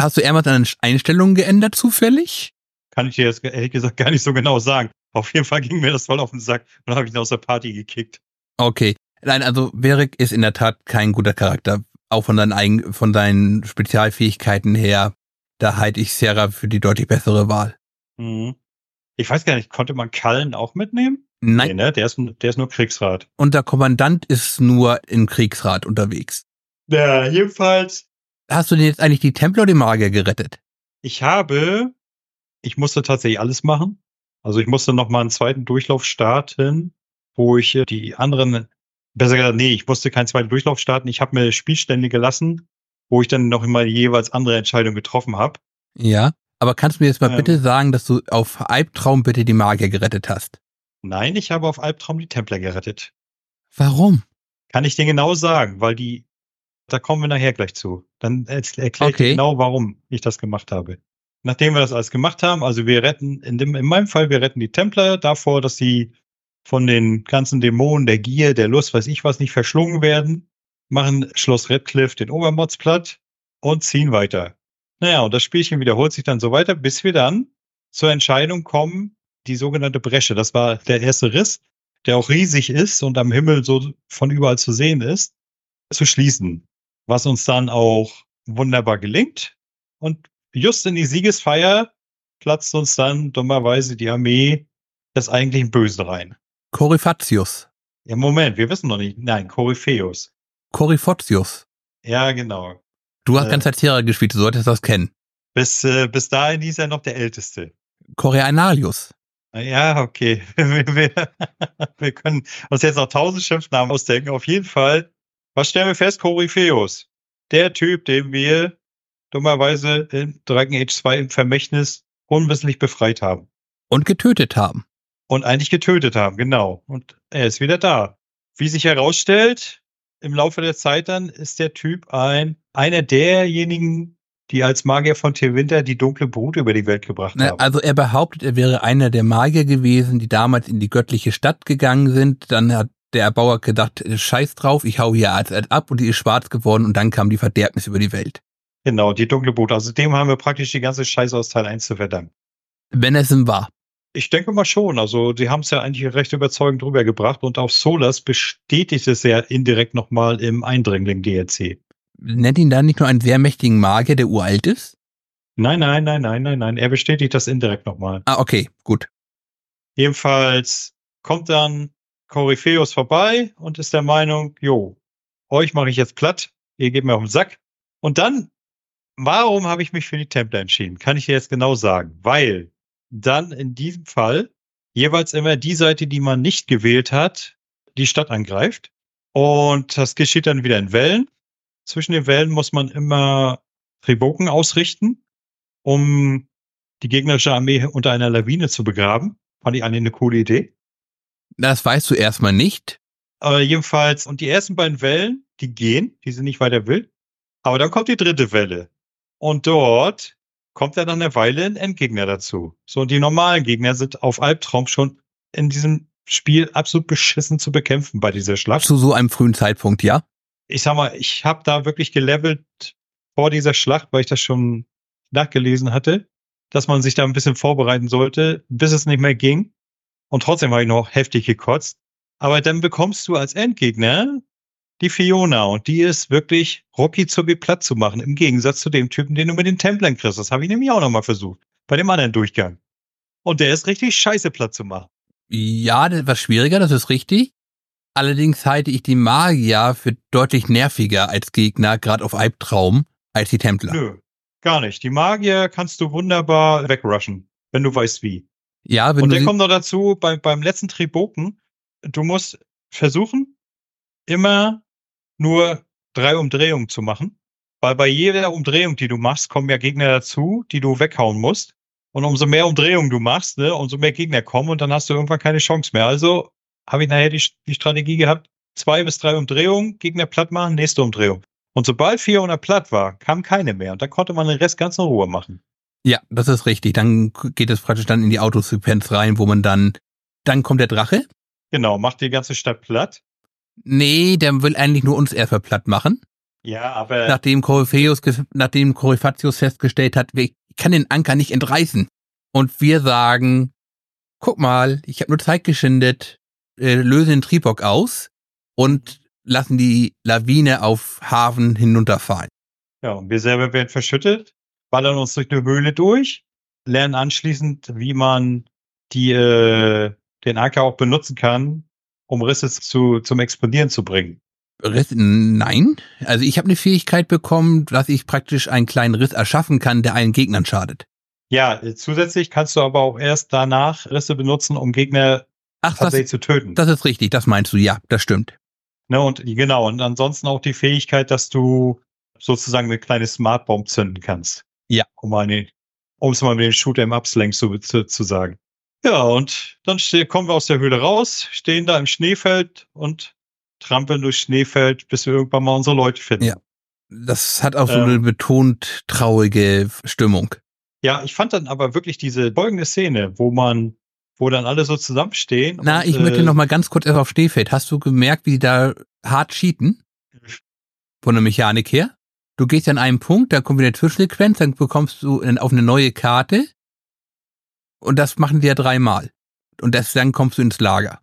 Hast du irgendwas an Einstellungen geändert zufällig? Kann ich dir jetzt ehrlich gesagt gar nicht so genau sagen. Auf jeden Fall ging mir das voll auf den Sack und habe ich ihn aus der Party gekickt. Okay. Nein, also Verek ist in der Tat kein guter Charakter. Auch von seinen, eigen, von seinen Spezialfähigkeiten her. Da halte ich Sarah für die deutlich bessere Wahl. Mhm. Ich weiß gar nicht, konnte man Kallen auch mitnehmen? Nein, Nee, ne? Der ist, der ist nur Kriegsrat. und der Kommandant ist nur im Kriegsrat unterwegs. Ja, jedenfalls. Hast du denn jetzt eigentlich die Templer oder die Magier gerettet? Ich habe, ich musste tatsächlich alles machen. Also ich musste noch mal einen zweiten Durchlauf starten, wo ich die anderen, besser gesagt, nee, ich musste keinen zweiten Durchlauf starten. Ich habe mir Spielstände gelassen, wo ich dann noch immer jeweils andere Entscheidung getroffen habe. Ja. Aber kannst du mir jetzt mal Ähm. bitte sagen, dass du auf Albtraum bitte die Magier gerettet hast? Nein, ich habe auf Albtraum die Templer gerettet. Warum? Kann ich dir genau sagen, weil die, da kommen wir nachher gleich zu. Dann erkläre ich dir Okay. genau, warum ich das gemacht habe. Nachdem wir das alles gemacht haben, also wir retten, in, dem, in meinem Fall, wir retten die Templer davor, dass sie von den ganzen Dämonen, der Gier, der Lust, weiß ich was, nicht verschlungen werden, machen Schloss Redcliffe den Obermods platt und ziehen weiter. Naja, und das Spielchen wiederholt sich dann so weiter, bis wir dann zur Entscheidung kommen, die sogenannte Bresche. Das war der erste Riss, der auch riesig ist und am Himmel so von überall zu sehen ist, zu schließen. Was uns dann auch wunderbar gelingt. Und just in die Siegesfeier platzt uns dann dummerweise die Armee des eigentlichen Bösen rein. Coryphatius. Ja, Moment, wir wissen noch nicht. Nein, Korypheus. Coryphotius. Ja, genau. Du hast Äh. ganz Terra gespielt, du solltest das kennen. Bis, äh, bis dahin hieß er noch der Älteste. Coreanalius. Ja, okay. wir, wir, wir können uns jetzt noch tausend Schimpfnamen ausdenken. Auf jeden Fall. Was stellen wir fest? Korypheus. Der Typ, den wir dummerweise in Dragon Age 2 im Vermächtnis unwissentlich befreit haben. Und getötet haben. Und eigentlich getötet haben, genau. Und er ist wieder da. Wie sich herausstellt, im Laufe der Zeit dann ist der Typ ein, einer derjenigen, die als Magier von Winter die dunkle Brut über die Welt gebracht Ne, haben. Also er behauptet, er wäre einer der Magier gewesen, die damals in die göttliche Stadt gegangen sind. Dann hat der Erbauer gedacht, scheiß drauf, ich hau hier als ab und die ist schwarz geworden und dann kam die Verderbnis über die Welt. Genau, die dunkle Brut. Also dem haben wir praktisch die ganze Scheiße aus Teil 1 zu verdanken. Wenn es ihm war. Ich denke mal schon. Also, die haben es ja eigentlich recht überzeugend drüber gebracht und auch Solas bestätigt es ja indirekt nochmal im Eindringling DLC. nennt ihn da nicht nur einen sehr mächtigen Magier, der uralt ist? Nein, nein, nein, nein, nein, nein. Er bestätigt das indirekt nochmal. Ah, okay, gut. Jedenfalls kommt dann Korypheus vorbei und ist der Meinung, jo, euch mache ich jetzt platt, ihr gebt mir auf den Sack. Und dann, warum habe ich mich für die Templer entschieden? Kann ich dir jetzt genau sagen. Weil dann in diesem Fall jeweils immer die Seite, die man nicht gewählt hat, die Stadt angreift. Und das geschieht dann wieder in Wellen. Zwischen den Wellen muss man immer Triboken ausrichten, um die gegnerische Armee unter einer Lawine zu begraben. Fand ich eigentlich eine coole Idee. Das weißt du erstmal nicht. Aber jedenfalls, und die ersten beiden Wellen, die gehen, die sind nicht weiter wild. Aber dann kommt die dritte Welle. Und dort kommt dann nach einer Weile ein Endgegner dazu. So, und die normalen Gegner sind auf Albtraum schon in diesem Spiel absolut beschissen zu bekämpfen bei dieser Schlacht. Zu so einem frühen Zeitpunkt, ja? Ich sag mal, ich habe da wirklich gelevelt vor dieser Schlacht, weil ich das schon nachgelesen hatte, dass man sich da ein bisschen vorbereiten sollte, bis es nicht mehr ging. Und trotzdem habe ich noch heftig gekotzt. Aber dann bekommst du als Endgegner die Fiona und die ist wirklich Rocky zucki platt zu machen, im Gegensatz zu dem Typen, den du mit den Templern kriegst. Das habe ich nämlich auch nochmal versucht, bei dem anderen Durchgang. Und der ist richtig scheiße platt zu machen. Ja, das war schwieriger, das ist richtig. Allerdings halte ich die Magier für deutlich nerviger als Gegner, gerade auf Albtraum, als die Templer. Nö, gar nicht. Die Magier kannst du wunderbar wegrushen, wenn du weißt wie. Ja, wenn Und dann kommt noch dazu, beim, beim letzten Triboken, du musst versuchen, immer nur drei Umdrehungen zu machen. Weil bei jeder Umdrehung, die du machst, kommen ja Gegner dazu, die du weghauen musst. Und umso mehr Umdrehungen du machst, ne, umso mehr Gegner kommen und dann hast du irgendwann keine Chance mehr. Also habe ich nachher die, die Strategie gehabt, zwei bis drei Umdrehungen, Gegner platt machen, nächste Umdrehung. Und sobald 400 platt war, kam keine mehr. Und dann konnte man den Rest ganz in Ruhe machen. Ja, das ist richtig. Dann geht es praktisch dann in die Autosequenz rein, wo man dann, dann kommt der Drache. Genau, macht die ganze Stadt platt. Nee, der will eigentlich nur uns erstmal platt machen. Ja, aber Nachdem Corypheus, nachdem Coryphacius festgestellt hat, ich kann den Anker nicht entreißen. Und wir sagen, guck mal, ich habe nur Zeit geschindet, äh, lösen den Tribok aus und lassen die Lawine auf Hafen hinunterfallen. Ja, und wir selber werden verschüttet, ballern uns durch eine Höhle durch, lernen anschließend, wie man die, äh, den Anker auch benutzen kann, um Risse zu, zum Explodieren zu bringen. Riss, nein, also ich habe eine Fähigkeit bekommen, dass ich praktisch einen kleinen Riss erschaffen kann, der allen Gegnern schadet. Ja, zusätzlich kannst du aber auch erst danach Risse benutzen, um Gegner Ach, das, tatsächlich zu töten. das ist richtig, das meinst du, ja, das stimmt. ne, und genau, und ansonsten auch die Fähigkeit, dass du sozusagen eine kleine Smartbomb zünden kannst. Ja. Um eine, um es mal mit dem Shooter im Upslang zu, zu, zu sagen. Ja, und dann kommen wir aus der Höhle raus, stehen da im Schneefeld und trampeln durch Schneefeld, bis wir irgendwann mal unsere Leute finden. Ja. Das hat auch so Ähm. eine betont traurige Stimmung. Ja, ich fand dann aber wirklich diese folgende Szene, wo man, wo dann alle so zusammenstehen. Na, und, ich möchte äh, noch mal ganz kurz erst auf Schneefeld. Hast du gemerkt, wie die da hart cheaten? Von der Mechanik her? Du gehst an einen Punkt, da kommt wieder eine Zwischensequenz, dann bekommst du auf eine neue Karte. Und das machen die ja dreimal. Und das, dann kommst du ins Lager.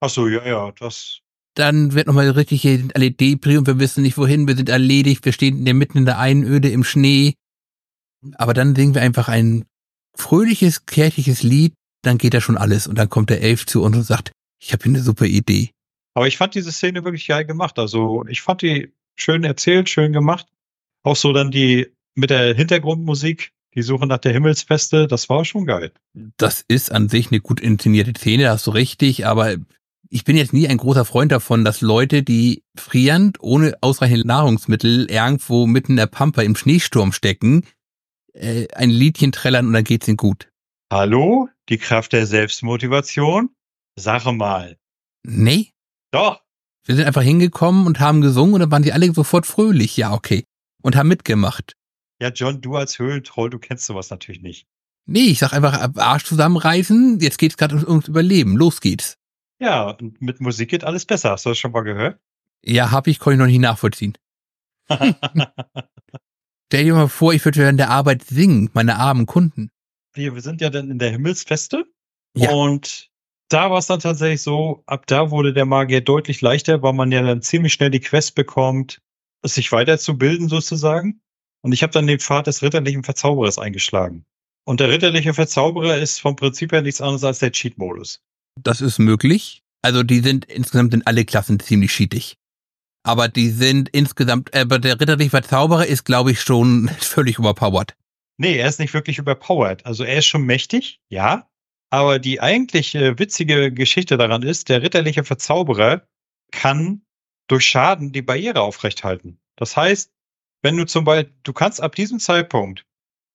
Ach so, ja, ja, das, Dann wird nochmal richtig hier alle Depri und wir wissen nicht wohin, wir sind erledigt, wir stehen in der mitten in der Einöde im Schnee. Aber dann singen wir einfach ein fröhliches, kirchliches Lied, dann geht da schon alles und dann kommt der Elf zu uns und sagt, ich habe hier eine super Idee. Aber ich fand diese Szene wirklich geil gemacht. Also ich fand die schön erzählt, schön gemacht. Auch so dann die mit der Hintergrundmusik, die Suche nach der Himmelsfeste, das war schon geil. Das ist an sich eine gut inszenierte Szene, hast du richtig, aber ich bin jetzt nie ein großer Freund davon, dass Leute, die frierend, ohne ausreichend Nahrungsmittel, irgendwo mitten in der Pampa im Schneesturm stecken, äh, ein Liedchen trällern und dann geht's ihnen gut. Hallo, die Kraft der Selbstmotivation? Sache mal. Nee, Doch, wir sind einfach hingekommen und haben gesungen und dann waren sie alle sofort fröhlich, ja, okay. Und haben mitgemacht. Ja, John, du als Höhlentroll, du kennst sowas natürlich nicht. Nee, ich sag einfach, Arsch zusammenreißen, jetzt geht's gerade ums, ums Überleben, los geht's. Ja, und mit Musik geht alles besser. Hast du das schon mal gehört? Ja, hab ich, konnte ich noch nicht nachvollziehen. Stell dir mal vor, ich würde während der Arbeit singen, meine armen Kunden. wir, wir sind ja dann in der Himmelsfeste. Ja. Und da war es dann tatsächlich so, ab da wurde der Magier deutlich leichter, weil man ja dann ziemlich schnell die Quest bekommt, sich weiterzubilden sozusagen. Und ich habe dann den Pfad des ritterlichen Verzauberers eingeschlagen. Und der ritterliche Verzauberer ist vom Prinzip her nichts anderes als der Cheat-Modus. Das ist möglich. Also die sind insgesamt in alle Klassen ziemlich cheatig. Aber die sind insgesamt, aber der ritterliche Verzauberer ist, glaube ich, schon völlig überpowered. Nee, er ist nicht wirklich überpowered. Also er ist schon mächtig, ja. Aber die eigentlich äh, witzige Geschichte daran ist, der ritterliche Verzauberer kann durch Schaden die Barriere aufrechthalten. Das heißt, wenn du zum Beispiel, du kannst ab diesem Zeitpunkt,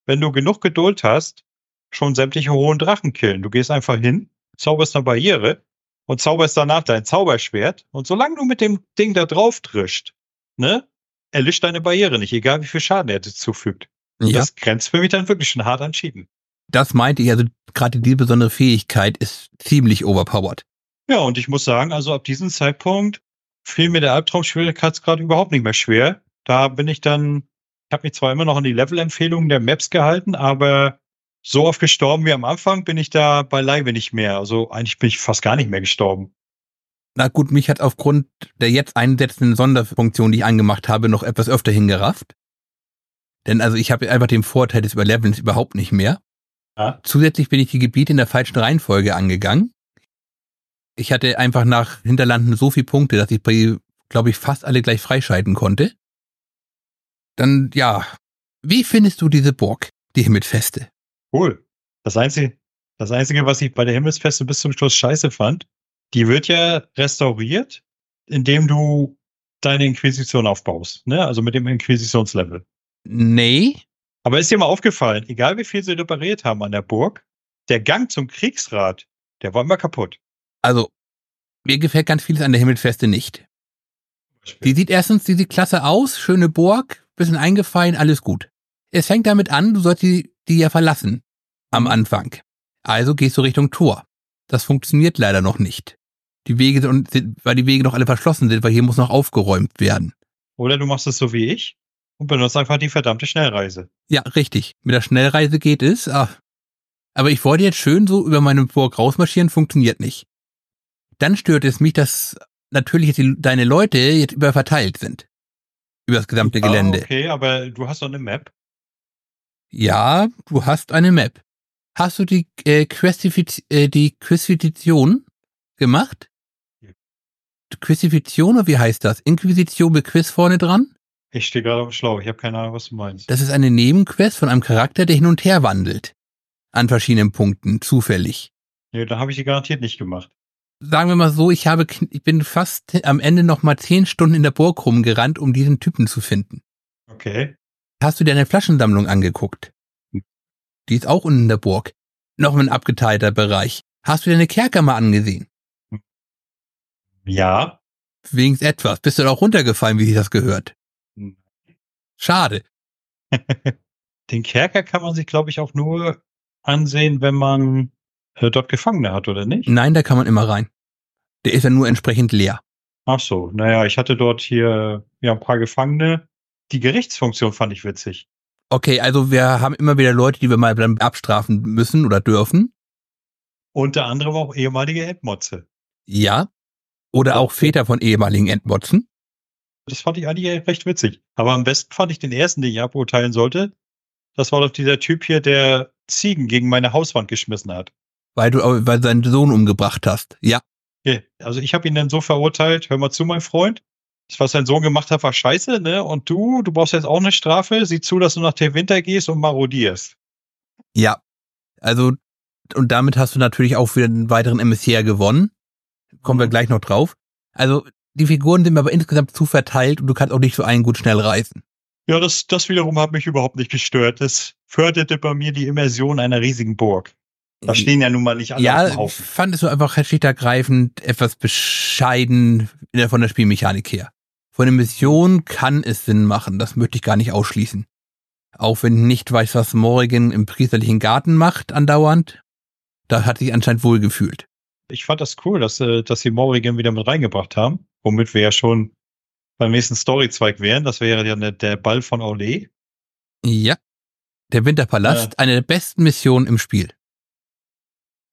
wenn du genug Geduld hast, schon sämtliche hohen Drachen killen. Du gehst einfach hin, zauberst eine Barriere und zauberst danach dein Zauberschwert. Und solange du mit dem Ding da drauf drischt, ne, erlischt deine Barriere nicht, egal wie viel Schaden er dir zufügt. Und Ja. das grenzt für mich dann wirklich schon hart an Cheaten. Das meinte ich, also gerade die besondere Fähigkeit ist ziemlich overpowered. Ja, und ich muss sagen, also ab diesem Zeitpunkt fiel mir der Albtraum-Schwierigkeitsgrad überhaupt nicht mehr schwer. Da bin ich dann, ich habe mich zwar immer noch an die Level-Empfehlungen der Maps gehalten, aber so oft gestorben wie am Anfang bin ich da beileibe nicht mehr. Also eigentlich bin ich fast gar nicht mehr gestorben. Na gut, mich hat aufgrund der jetzt einsetzenden Sonderfunktion, die ich angemacht habe, noch etwas öfter hingerafft. Denn also ich habe einfach den Vorteil des Überlevelns überhaupt nicht mehr. Ja. Zusätzlich bin ich die Gebiete in der falschen Reihenfolge angegangen. Ich hatte einfach nach Hinterlanden so viele Punkte, dass ich bei, glaube ich, fast alle gleich freischalten konnte. Dann, ja, wie findest du diese Burg, die Himmelsfeste? Cool. Das Einzige, das Einzige, was ich bei der Himmelsfeste bis zum Schluss scheiße fand, die wird ja restauriert, indem du deine Inquisition aufbaust. Ne? Also mit dem Inquisitionslevel. Nee, Aber ist dir mal aufgefallen, egal wie viel sie repariert haben an der Burg, der Gang zum Kriegsrat, der war immer kaputt. also, mir gefällt ganz vieles an der Himmelsfeste nicht. Die sieht erstens, die sieht klasse aus, schöne Burg, bisschen eingefallen, alles gut. Es fängt damit an, du sollst die, die ja verlassen. Am Anfang. Also gehst du Richtung Tor. Das funktioniert leider noch nicht. Die Wege sind, weil die Wege noch alle verschlossen sind, weil hier muss noch aufgeräumt werden. Oder du machst es so wie ich und benutzt einfach die verdammte Schnellreise. Ja, richtig. Mit der Schnellreise geht es. Ah. Aber ich wollte jetzt schön so über meine Burg rausmarschieren, funktioniert nicht. Dann stört es mich, dass natürlich die, deine Leute jetzt überverteilt sind. Über das gesamte Gelände. Ah, okay, aber du hast doch eine Map. Ja, du hast eine Map. Hast du die, äh, Questifiz äh, die Quisition gemacht? Ja. Quisition oder wie heißt das? Inquisition mit Quiz vorne dran? Ich stehe gerade auf dem Schlauch, ich habe keine Ahnung, was du meinst. Das ist eine Nebenquest von einem Charakter, der hin und her wandelt. An verschiedenen Punkten, zufällig. Nee, da habe ich die garantiert nicht gemacht. Sagen wir mal so, ich habe, ich bin fast am Ende noch mal zehn Stunden in der Burg rumgerannt, um diesen Typen zu finden. Okay. Hast du dir eine Flaschensammlung angeguckt? Die ist auch unten in der Burg. Noch ein abgeteilter Bereich. Hast du dir eine Kerker mal angesehen? Ja. Wenigstens etwas. Bist du da auch runtergefallen, wie sich das gehört? Hm. Schade. Den Kerker kann man sich, glaube ich, auch nur ansehen, wenn man äh, dort Gefangene hat, oder nicht? Nein, da kann man immer rein. Der ist ja nur entsprechend leer. Ach so, naja, ich hatte dort hier ja ein paar Gefangene. Die Gerichtsfunktion fand ich witzig. Okay, also wir haben immer wieder Leute, die wir mal dann abstrafen müssen oder dürfen. Unter anderem auch ehemalige Endmotze. Ja. Oder auch Väter von ehemaligen Endmotzen. Das fand ich eigentlich recht witzig. Aber am besten fand ich den ersten, den ich aburteilen sollte. Das war doch dieser Typ hier, der Ziegen gegen meine Hauswand geschmissen hat. Weil du, weil du deinen Sohn umgebracht hast. Ja. Okay, Also ich habe ihn dann so verurteilt, hör mal zu, mein Freund. Das, was dein Sohn gemacht hat, war scheiße, ne? Und du, du brauchst jetzt auch eine Strafe. Sieh zu, dass du nach der Winter gehst und marodierst. Ja. Also, und damit hast du natürlich auch wieder einen weiteren Emissär gewonnen. Kommen wir Mhm. gleich noch drauf. Also, die Figuren sind mir aber insgesamt zu verteilt und du kannst auch nicht so einen gut schnell reißen. Ja, das, das wiederum hat mich überhaupt nicht gestört. Das förderte bei mir die Immersion einer riesigen Burg. Da stehen ja nun mal nicht alle auf ja, dem ich Haufen. fand es so einfach schlicht ergreifend etwas bescheiden von der Spielmechanik her. Von der Mission kann es Sinn machen, das möchte ich gar nicht ausschließen. Auch wenn ich nicht weiß, was Morrigan im priesterlichen Garten macht andauernd, da hat sich anscheinend wohl gefühlt. Ich fand das cool, dass, äh, dass sie Morrigan wieder mit reingebracht haben, womit wir ja schon beim nächsten Storyzweig wären. Das wäre ja der Ball von Ole. Ja. Der Winterpalast, eine der besten Missionen im Spiel.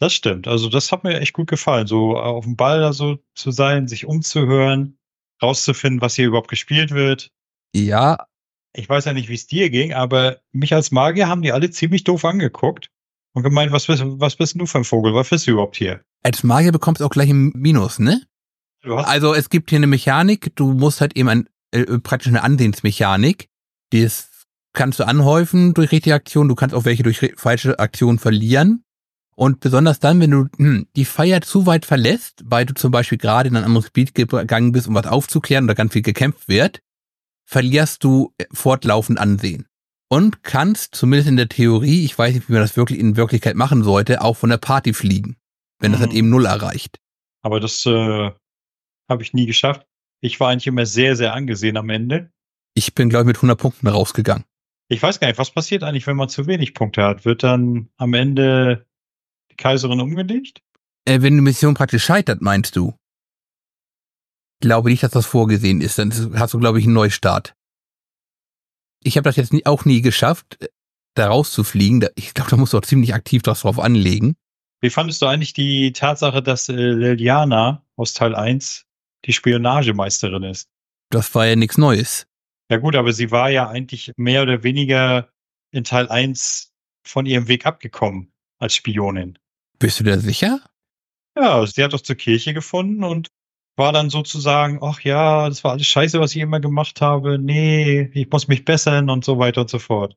Das stimmt. Also das hat mir echt gut gefallen, so auf dem Ball da so zu sein, sich umzuhören, rauszufinden, was hier überhaupt gespielt wird. Ja, Ich weiß ja nicht, wie es dir ging, aber mich als Magier haben die alle ziemlich doof angeguckt und gemeint, was bist, was bist du für ein Vogel? Was bist du überhaupt hier? als Magier bekommst du auch gleich ein Minus, ne? Also es gibt hier eine Mechanik, du musst halt eben ein, äh, praktisch eine Ansehensmechanik. Die ist, kannst du anhäufen durch richtige Aktionen, du kannst auch welche durch falsche Aktionen verlieren. Und besonders dann, wenn du hm, die Feier zu weit verlässt, weil du zum Beispiel gerade in ein anderes Gebiet gegangen bist, um was aufzuklären oder ganz viel gekämpft wird, verlierst du äh, fortlaufend Ansehen. Und kannst, zumindest in der Theorie, ich weiß nicht, wie man das wirklich in Wirklichkeit machen sollte, auch von der Party fliegen. Wenn das Mhm. halt eben null erreicht. aber das äh, habe ich nie geschafft. Ich war eigentlich immer sehr, sehr angesehen am Ende. Ich bin, glaube ich, mit 100 Punkten rausgegangen. Ich weiß gar nicht, was passiert eigentlich, wenn man zu wenig Punkte hat? Wird dann am Ende die Kaiserin umgelegt? Äh, wenn die Mission praktisch scheitert, meinst du? Ich glaube nicht, dass das vorgesehen ist. Dann hast du, glaube ich, einen Neustart. Ich habe das jetzt nie, auch nie geschafft, äh, da rauszufliegen. Ich glaube, da musst du auch ziemlich aktiv das drauf anlegen. Wie fandest du eigentlich die Tatsache, dass äh, Liliana aus Teil 1 die Spionagemeisterin ist? Das war ja nichts Neues. Ja gut, aber sie war ja eigentlich mehr oder weniger in Teil 1 von ihrem Weg abgekommen als Spionin. Bist du da sicher? Ja, sie hat doch zur Kirche gefunden und war dann sozusagen, ach ja, das war alles scheiße, was ich immer gemacht habe. Nee, ich muss mich bessern und so weiter und so fort.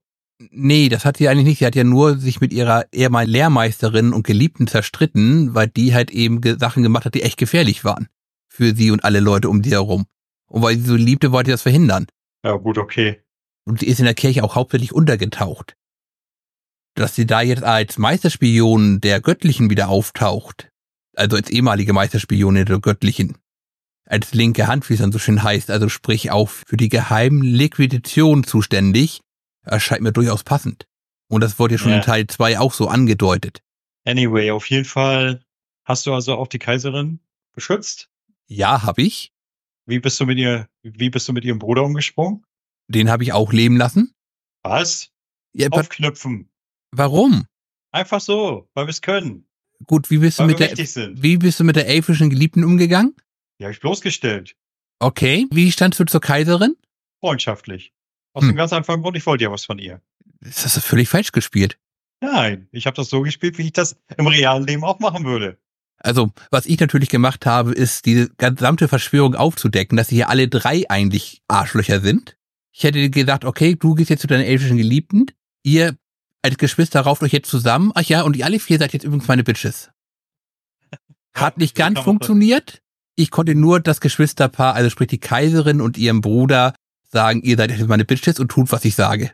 Nee, das hat sie eigentlich nicht. Sie hat ja nur sich mit ihrer ehemaligen Lehrmeisterin und Geliebten zerstritten, weil die halt eben Sachen gemacht hat, die echt gefährlich waren. Für sie und alle Leute um sie herum. Und weil sie so liebte, wollte sie das verhindern. Ja gut, okay. Und sie ist in der Kirche auch hauptsächlich untergetaucht. Dass sie da jetzt als Meisterspion der Göttlichen wieder auftaucht, also als ehemalige Meisterspionin der Göttlichen, als linke Hand, wie es dann so schön heißt, also sprich auch für die geheimen Liquidation zuständig, erscheint mir durchaus passend. Und das wurde ja schon Ja. in Teil 2 auch so angedeutet. Anyway, auf jeden Fall hast du also auch die Kaiserin beschützt. Ja, habe ich. Wie bist du mit ihr, wie bist du mit ihrem Bruder umgesprungen? Den habe ich auch leben lassen. Was? Ja, Aufknüpfen. Warum? Einfach so, weil wir es können. Gut, wie bist du Weil mit der, sind. wie bist du mit der elfischen Geliebten umgegangen? Die habe ich bloßgestellt. Okay, wie standst du zur Kaiserin? Freundschaftlich. Aus Hm. dem ganz einfachen Grund, ich wollte ja was von ihr. Das hast du völlig falsch gespielt. Nein, ich habe das so gespielt, wie ich das im realen Leben auch machen würde. Also, was ich natürlich gemacht habe, ist, diese gesamte Verschwörung aufzudecken, dass sie hier alle drei eigentlich Arschlöcher sind. Ich hätte gesagt, okay, du gehst jetzt zu deiner elfischen Geliebten, ihr als Geschwister rauft euch jetzt zusammen, ach ja, und ihr alle vier seid jetzt übrigens meine Bitches. Hat nicht ganz funktioniert. Ich konnte nur das Geschwisterpaar, also sprich die Kaiserin und ihrem Bruder, sagen, ihr seid jetzt meine Bitches und tut, was ich sage.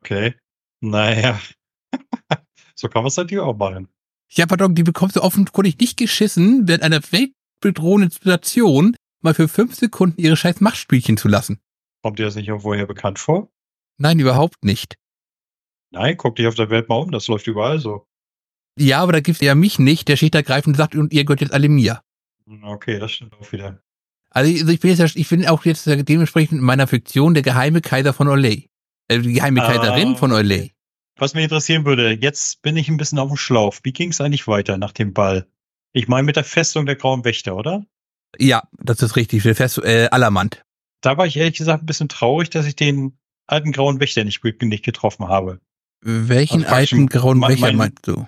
Okay. Naja. so kann man es natürlich auch machen. Ja, pardon, die bekommst du offenkundig nicht geschissen, während einer weltbedrohenden Situation mal für fünf Sekunden ihre scheiß Machtspielchen zu lassen. Kommt dir das nicht irgendwoher bekannt vor? Nein, überhaupt nicht. Nein, guck dich auf der Welt mal um, das läuft überall so. Ja, aber da gibt's ja mich nicht, der schlicht ergreifend sagt, und ihr gehört jetzt alle mir. Okay, das stimmt auch wieder. Also ich ich bin jetzt, ich bin auch jetzt dementsprechend in meiner Fiktion der geheime Kaiser von Olay. Äh, die geheime Ah, Kaiserin von Olay. Was mich interessieren würde, jetzt bin ich ein bisschen auf dem Schlauch. Wie ging es eigentlich weiter nach dem Ball? Ich meine mit der Festung der Grauen Wächter, oder? Ja, das ist richtig, der Fest, äh, Alamant. Da war ich ehrlich gesagt ein bisschen traurig, dass ich den alten Grauen Wächter nicht, nicht getroffen habe. Welchen Also alten grauen mein- Becher mein- meinst du?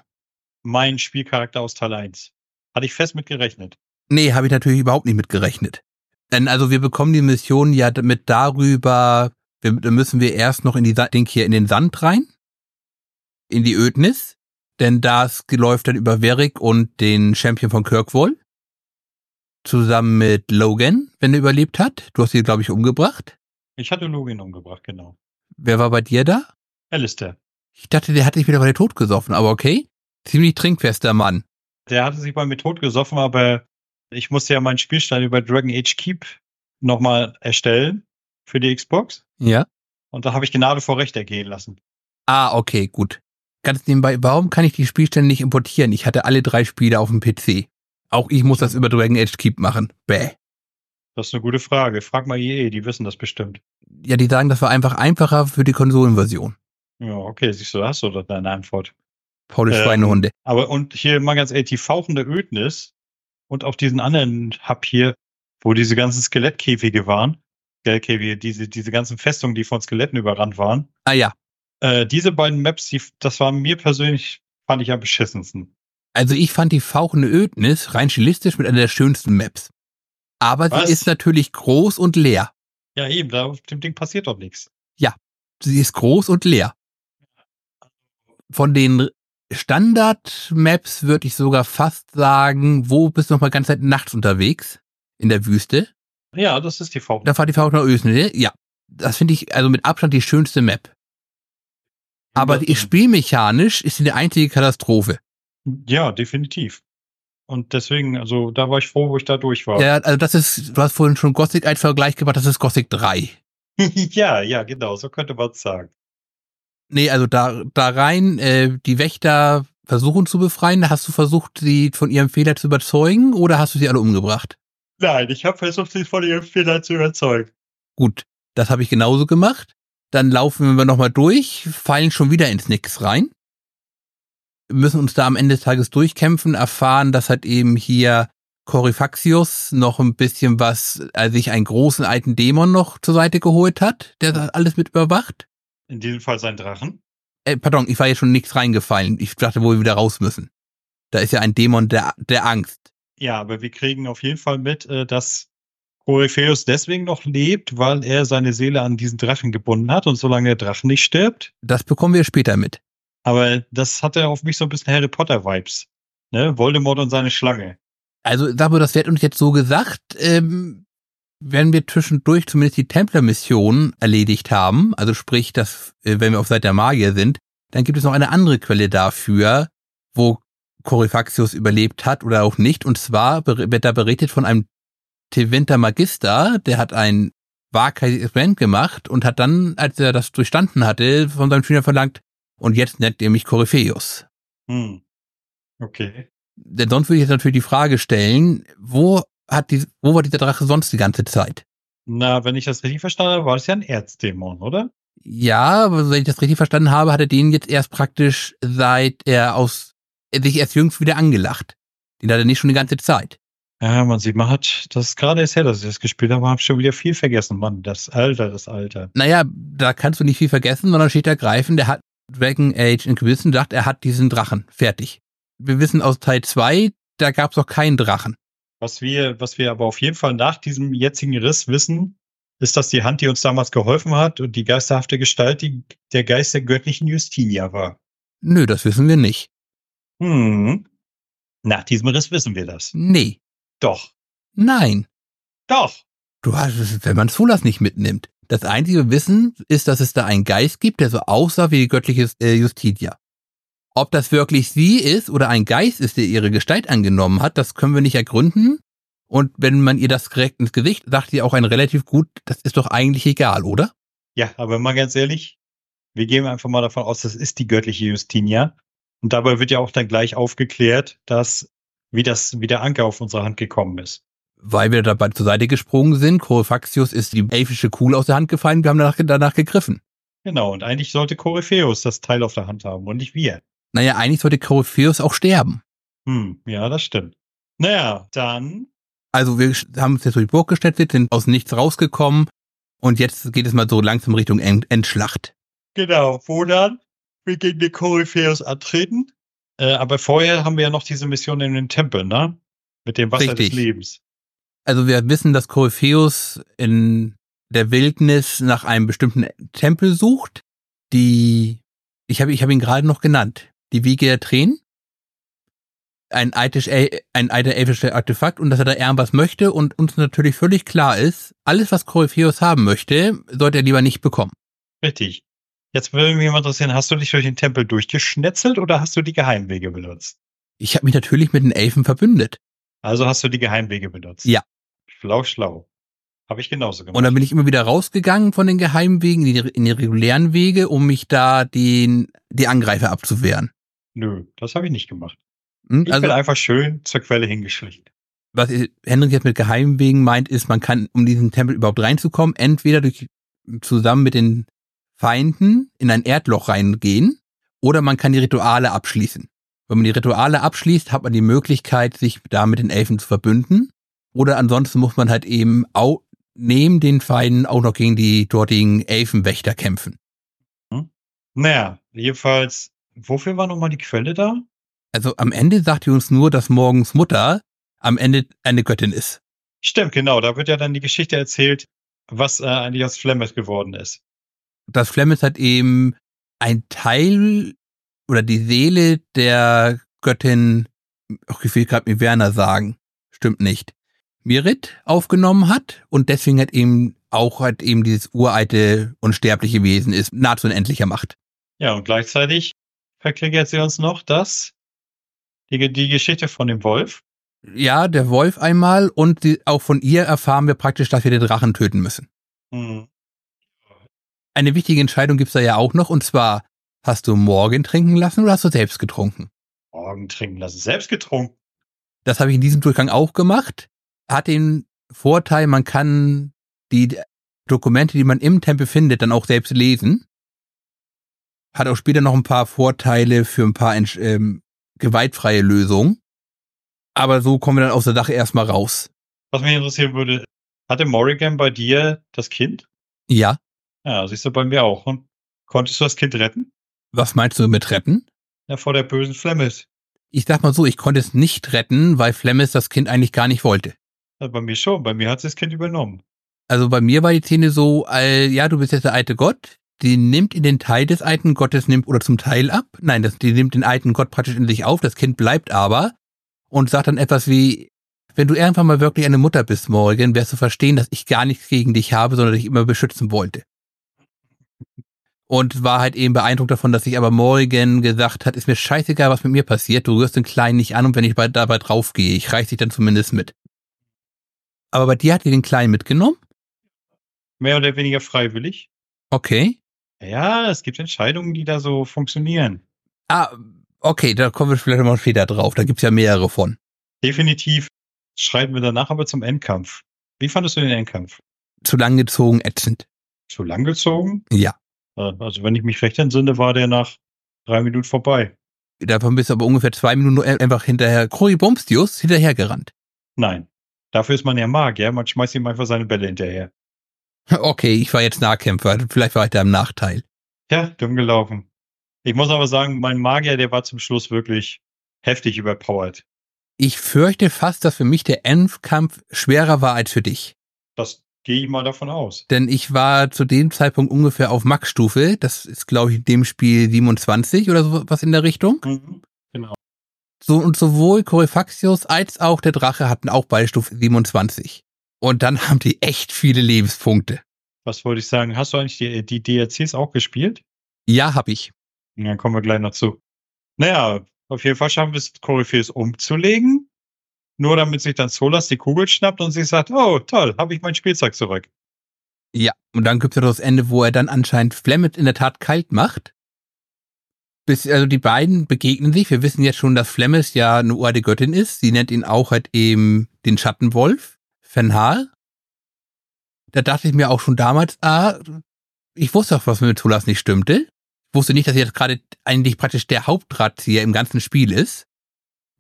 Mein Spielcharakter aus Teil 1. Hatte ich fest mit gerechnet. Nee, habe ich natürlich überhaupt nicht mit gerechnet. Denn also wir bekommen die Mission ja mit darüber, wir, da müssen wir erst noch in die Ding hier in den Sand rein, in die Ödnis, denn das läuft dann über Verrick und den Champion von Kirkwall. Zusammen mit Logan, wenn er überlebt hat. Du hast ihn, glaube ich, umgebracht. Ich hatte Login umgebracht, genau. Wer war bei dir da? Alistair. Ich dachte, der hat sich wieder bei der Tod gesoffen, aber okay. Ziemlich trinkfester Mann. Der hatte sich bei mir totgesoffen, aber ich musste ja meinen Spielstand über Dragon Age Keep nochmal erstellen für die Xbox. Ja. Und da habe ich Gnade vor Recht ergehen lassen. Ah, okay, gut. Ganz nebenbei, warum kann ich die Spielstände nicht importieren? Ich hatte alle drei Spiele auf dem PC. Auch ich muss das über Dragon Age Keep machen. Bäh. Das ist eine gute Frage. Frag mal EA, die wissen das bestimmt. Ja, die sagen, das war einfach einfacher für die Konsolenversion. Ja, okay, siehst du, hast du doch deine Antwort. Paul Ähm, Schweinehunde. Aber und hier mal ganz ehrlich, die fauchende Ödnis und auch diesen anderen Hub hier, wo diese ganzen Skelettkäfige waren, Skullcave, diese, diese ganzen Festungen, die von Skeletten überrannt waren. Ah ja. Äh, diese beiden Maps, die, das war mir persönlich, fand ich am beschissensten. Also ich fand die fauchende Ödnis rein stilistisch mit einer der schönsten Maps. Aber Was? sie ist natürlich groß und leer. Ja, eben, da auf dem Ding passiert doch nichts. Sie ist groß und leer. Von den Standard-Maps würde ich sogar fast sagen, wo bist du noch mal ganze Zeit nachts unterwegs? In der Wüste? Ja, das ist die V. Da fahrt die Fauchner Ödnis, ja. Das finde ich also mit Abstand die schönste Map. Aber die spielmechanisch ist sie eine einzige Katastrophe. Ja, definitiv. Und deswegen, also da war ich froh, wo ich da durch war. Ja, also das ist, du hast vorhin schon Gothic als Vergleich gemacht, das ist Gothic 3. ja, ja, genau, so könnte man es sagen. Nee, also da, da rein, äh, die Wächter versuchen zu befreien, hast du versucht, sie von ihrem Fehler zu überzeugen oder hast du sie alle umgebracht? Nein, ich habe versucht, sie von ihrem Fehler zu überzeugen. Gut, das habe ich genauso gemacht. Dann laufen wir nochmal durch, fallen schon wieder ins Nix rein. Müssen uns da am Ende des Tages durchkämpfen, erfahren, dass halt eben hier Coryphaxius noch ein bisschen was, äh, sich einen großen alten Dämon noch zur Seite geholt hat, der das alles mit überwacht. In diesem Fall sein Drachen. Äh, pardon, ich war jetzt schon nix reingefallen. Ich dachte, wo wir wieder raus müssen. Da ist ja ein Dämon der, der Angst. Ja, aber wir kriegen auf jeden Fall mit, äh, dass Corypheus deswegen noch lebt, weil er seine Seele an diesen Drachen gebunden hat und solange der Drachen nicht stirbt. Das bekommen wir später mit. Aber das hatte auf mich so ein bisschen Harry Potter Vibes. Ne? Voldemort und seine Schlange. Also, aber das wird uns jetzt so gesagt, ähm, wenn wir zwischendurch zumindest die Templer-Mission erledigt haben, also sprich, dass, äh, wenn wir auf Seite der Magier sind, dann gibt es noch eine andere Quelle dafür, wo Coryphaxius überlebt hat oder auch nicht. Und zwar wird da berichtet von einem Teventer Magister, der hat ein waghalsiges Experiment gemacht und hat dann, als er das durchstanden hatte, von seinem Schüler verlangt, und jetzt nennt ihr mich Corypheus. Hm. Okay. Denn sonst würde ich jetzt natürlich die Frage stellen, wo hat die, wo war dieser Drache sonst die ganze Zeit? Na, wenn ich das richtig verstanden habe, war das ja ein Erzdämon, oder? Ja, aber wenn ich das richtig verstanden habe, hat er den jetzt erst praktisch seit er aus, er sich erst jüngst wieder angelacht. Den hat er nicht schon die ganze Zeit. Ja, man sieht, man hat, das gerade erst her, dass ich das gespielt habe, habe schon wieder viel vergessen. Mann, das Alter, das Alter. Naja, da kannst du nicht viel vergessen, sondern steht ergreifend, der hat Dragon Age Inquisition sagt, er hat diesen Drachen. Fertig. Wir wissen aus Teil 2, da gab es auch keinen Drachen. Was wir, was wir aber auf jeden Fall nach diesem jetzigen Riss wissen, ist, dass die Hand, die uns damals geholfen hat und die geisterhafte Gestalt, die der Geist der göttlichen Justinia war. Nö, das wissen wir nicht. Hm. Nach diesem Riss wissen wir das. Nee. Doch. Nein. Doch. Du hast es, wenn man Solas nicht mitnimmt. Das einzige Wissen ist, dass es da einen Geist gibt, der so aussah wie die göttliche äh, Justitia. Ob das wirklich sie ist oder ein Geist ist, der ihre Gestalt angenommen hat, das können wir nicht ergründen. Und wenn man ihr das direkt ins Gesicht sagt, sie auch ein relativ gut, das ist doch eigentlich egal, oder? Ja, aber mal ganz ehrlich, wir gehen einfach mal davon aus, das ist die göttliche Justinia. Und dabei wird ja auch dann gleich aufgeklärt, dass, wie das, wie der Anker auf unsere Hand gekommen ist. Weil wir dabei zur Seite gesprungen sind, Coryphaxius ist die elfische Kuhle aus der Hand gefallen, wir haben danach, danach gegriffen. Genau, und eigentlich sollte Corypheus das Teil auf der Hand haben und nicht wir. Naja, eigentlich sollte Corypheus auch sterben. Hm, ja, das stimmt. Naja, dann, Also wir haben uns jetzt durch die Burg gestettet, sind aus nichts rausgekommen und jetzt geht es mal so langsam Richtung End Endschlacht. genau, wo dann? Wir gegen den Corypheus antreten. Äh, aber vorher haben wir ja noch diese Mission in den Tempel, ne? Mit dem Wasser Richtig. des Lebens. Also wir wissen, dass Corypheus in der Wildnis nach einem bestimmten Tempel sucht, die, ich habe ich hab ihn gerade noch genannt, die Wiege der Tränen. Ein El- ein alter elfisches Artefakt und dass er da irgendwas möchte und uns natürlich völlig klar ist, alles was Corypheus haben möchte, sollte er lieber nicht bekommen. Richtig. Jetzt würde mich mal interessieren, hast du dich durch den Tempel durchgeschnetzelt oder hast du die Geheimwege benutzt? Ich habe mich natürlich mit den Elfen verbündet. Also hast du die Geheimwege benutzt. Ja. Schlau, schlau. Habe ich genauso gemacht. Und dann bin ich immer wieder rausgegangen von den Geheimwegen in die, in die regulären Wege, um mich da den, die Angreifer abzuwehren. Nö, das habe ich nicht gemacht. Hm? Ich Also, bin einfach schön zur Quelle hingeschlichen. was Hendrik jetzt mit Geheimwegen meint, ist, man kann, um diesen Tempel überhaupt reinzukommen, entweder durch, zusammen mit den Feinden in ein Erdloch reingehen, oder man kann die Rituale abschließen. Wenn man die Rituale abschließt, hat man die Möglichkeit, sich da mit den Elfen zu verbünden. Oder ansonsten muss man halt eben au neben den Feinden auch noch gegen die dortigen Elfenwächter kämpfen. Naja, jedenfalls, wofür war nochmal die Quelle da? Also am Ende sagt sie uns nur, dass Morgens Mutter am Ende eine Göttin ist. Stimmt, genau. Da wird ja dann die Geschichte erzählt, was äh, eigentlich aus Flemeth geworden ist. Das Flemeth hat eben ein Teil oder die Seele der Göttin, ach, ich will gerade Werner sagen, stimmt nicht, Mirit aufgenommen hat und deswegen hat eben auch halt eben dieses uralte, unsterbliche Wesen ist, nahezu unendlicher Macht. Ja, und gleichzeitig verklickert sie uns noch das, die, die Geschichte von dem Wolf. Ja, der Wolf einmal und die, auch von ihr erfahren wir praktisch, dass wir den Drachen töten müssen. Hm. Eine wichtige Entscheidung gibt's da ja auch noch und zwar, hast du morgen trinken lassen oder hast du selbst getrunken? Morgen trinken lassen, selbst getrunken. Das habe ich in diesem Durchgang auch gemacht. Hat den Vorteil, man kann die Dokumente, die man im Tempel findet, dann auch selbst lesen. Hat auch später noch ein paar Vorteile für ein paar ähm, gewaltfreie Lösungen. Aber so kommen wir dann aus der Sache erstmal raus. Was mich interessieren würde, hatte Morrigan bei dir das Kind? Ja. Ja, siehst du bei mir auch. Und konntest du das Kind retten? Was meinst du mit retten? Ja, vor der bösen Flemmis. Ich sag mal so, ich konnte es nicht retten, weil Flemmis das Kind eigentlich gar nicht wollte. Ja, bei mir schon. Bei mir hat sie das Kind übernommen. Also bei mir war die Szene so, äh, ja, du bist jetzt der alte Gott, die nimmt in den Teil des alten Gottes nimmt oder zum Teil ab. Nein, das, die nimmt den alten Gott praktisch in sich auf, das Kind bleibt aber und sagt dann etwas wie, wenn du irgendwann mal wirklich eine Mutter bist, Morgan, wirst du verstehen, dass ich gar nichts gegen dich habe, sondern dich immer beschützen wollte. Und war halt eben beeindruckt davon, dass ich aber Morgan gesagt hat, ist mir scheißegal, was mit mir passiert, du rührst den Kleinen nicht an und wenn ich dabei draufgehe, ich reiß dich dann zumindest mit. Aber bei dir hat die den Kleinen mitgenommen? Mehr oder weniger freiwillig. Okay. Ja, es gibt Entscheidungen, die da so funktionieren. Ah, okay, da kommen wir vielleicht mal später drauf. Da gibt's ja mehrere von. Definitiv. Schreiten wir danach aber zum Endkampf. Wie fandest du den Endkampf? Zu lang gezogen, ätzend. Zu lang gezogen? Ja. Also wenn ich mich recht entsinne, war der nach drei Minuten vorbei. Davon bist du aber ungefähr zwei Minuten einfach hinterher Koribomstius hinterhergerannt. Nein. Dafür ist man ja Magier. Man schmeißt ihm einfach seine Bälle hinterher. Okay, ich war jetzt Nahkämpfer. Vielleicht war ich da im Nachteil. Ja, dumm gelaufen. Ich muss aber sagen, mein Magier, der war zum Schluss wirklich heftig überpowered. Ich fürchte fast, dass für mich der Endkampf schwerer war als für dich. Das gehe ich mal davon aus. Denn ich war zu dem Zeitpunkt ungefähr auf Max-Stufe. Das ist, glaube ich, in dem Spiel 27 oder so was in der Richtung. Mhm, genau. So, und sowohl Coryphaxius als auch der Drache hatten auch beide Stufe 27. Und dann haben die echt viele Lebenspunkte. Was wollte ich sagen? Hast du eigentlich die, die DLCs auch gespielt? Ja, hab ich. Ja, dann kommen wir gleich noch zu. Naja, auf jeden Fall schaffen wir es, Corypheus umzulegen. Nur damit sich dann Solas die Kugel schnappt und sich sagt, oh toll, habe ich mein Spielzeug zurück. Ja, und dann gibt es ja das Ende, wo er dann anscheinend Flemmet in der Tat kalt macht. Bis, also die beiden begegnen sich. Wir wissen jetzt schon, dass Flemmes ja eine uralte Göttin ist. Sie nennt ihn auch halt eben den Schattenwolf. Fenhal. Da dachte ich mir auch schon damals, ah, ich wusste auch, was mit Tulas nicht stimmte. Ich wusste nicht, dass er jetzt gerade eigentlich praktisch der Hauptdrahtzieher im ganzen Spiel ist.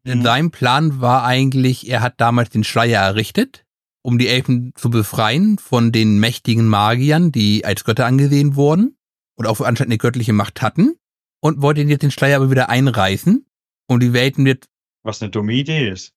Denn mhm. sein Plan war eigentlich, er hat damals den Schleier errichtet, um die Elfen zu befreien von den mächtigen Magiern, die als Götter angesehen wurden und auch anscheinend eine göttliche Macht hatten und wollte jetzt den Schleier aber wieder einreißen, um die Welten wird. Was eine dumme Idee ist.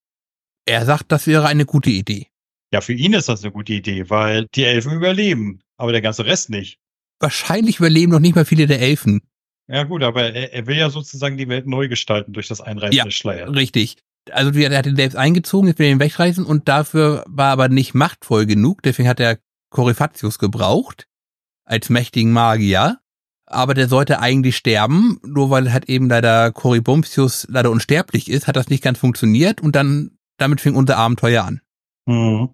Er sagt, das wäre eine gute Idee. Ja, für ihn ist das eine gute Idee, weil die Elfen überleben, aber der ganze Rest nicht. Wahrscheinlich überleben noch nicht mal viele der Elfen. Ja gut, aber er, er will ja sozusagen die Welt neu gestalten durch das Einreißen ja, des Schleiers. Richtig. Also er hat ihn selbst eingezogen, jetzt will er ihn wegreißen und dafür war aber nicht machtvoll genug, deswegen hat er Coryphacius gebraucht als mächtigen Magier. Aber der sollte eigentlich sterben, nur weil halt eben leider Corybumptius leider unsterblich ist, hat das nicht ganz funktioniert und dann damit fing unser Abenteuer an. Mhm.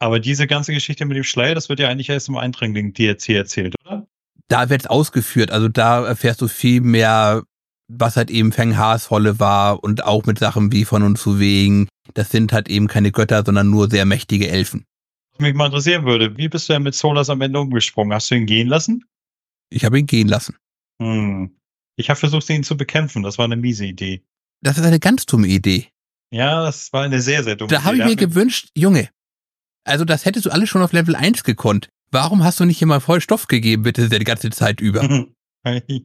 Aber diese ganze Geschichte mit dem Schleier, das wird ja eigentlich erst im Eindringling DLC erzählt, oder? Da wird es ausgeführt. Also da erfährst du viel mehr, was halt eben Feng Haas Rolle war und auch mit Sachen wie von und zu wegen. Das sind halt eben keine Götter, sondern nur sehr mächtige Elfen. Was mich mal interessieren würde, wie bist du denn mit Solas am Ende umgesprungen? Hast du ihn gehen lassen? Ich habe ihn gehen lassen. Hm. Ich habe versucht, ihn zu bekämpfen. Das war eine miese Idee. Das ist eine ganz dumme Idee. Ja, das war eine sehr, sehr dumme Idee. Da habe ich mir gewünscht, Junge, Also das hättest du alles schon auf Level 1 gekonnt. Warum hast du nicht immer voll Stoff gegeben, bitte, die ganze Zeit über?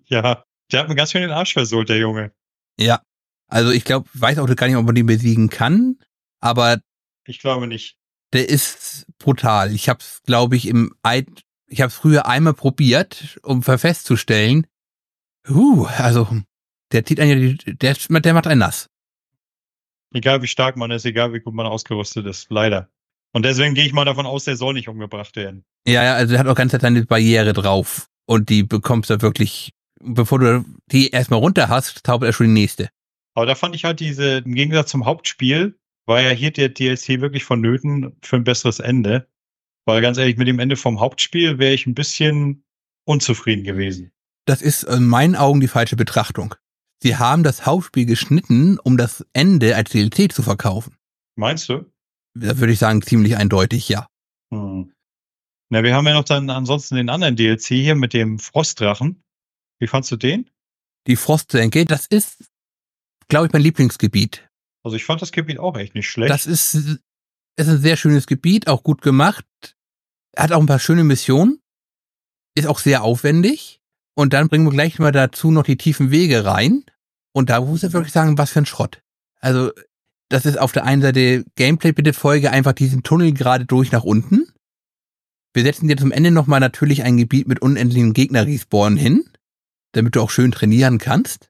ja, der hat mir ganz schön den Arsch versohlt, der Junge. Ja. Also ich glaube, weiß auch gar nicht, ob man den besiegen kann, aber Ich glaube nicht. der ist brutal. Ich habe es, glaube ich, im Eid, ich habe es früher einmal probiert, um festzustellen. Uh, also der zieht einen, ja der, der macht einen nass. Egal wie stark man ist, egal wie gut man ausgerüstet ist, leider. Und deswegen gehe ich mal davon aus, der soll nicht umgebracht werden. Ja, ja, also der hat auch ganz seine Barriere drauf und die bekommst du wirklich, bevor du die erstmal runter hast, zaubert er schon die nächste. Aber da fand ich halt diese, im Gegensatz zum Hauptspiel, war ja hier der DLC wirklich vonnöten für ein besseres Ende. Weil ganz ehrlich, mit dem Ende vom Hauptspiel wäre ich ein bisschen unzufrieden gewesen. Das ist in meinen Augen die falsche Betrachtung. Sie haben das Hauptspiel geschnitten, um das Ende als DLC zu verkaufen. Meinst du? Da würde ich sagen, ziemlich eindeutig, ja. Hm. Na, wir haben ja noch dann ansonsten den anderen DLC hier mit dem Frostdrachen. Wie fandst du den? Die Frostsenke, das ist, glaube ich, mein Lieblingsgebiet. Also ich fand das Gebiet auch echt nicht schlecht. Das ist, ist ein sehr schönes Gebiet, auch gut gemacht. Hat auch ein paar schöne Missionen. Ist auch sehr aufwendig. Und dann bringen wir gleich mal dazu noch die tiefen Wege rein. Und da muss ich wirklich sagen, was für ein Schrott. Also, das ist auf der einen Seite Gameplay, bitte folge einfach diesen Tunnel gerade durch nach unten. Wir setzen dir zum Ende nochmal natürlich ein Gebiet mit unendlichen Gegner-Respawn hin, damit du auch schön trainieren kannst.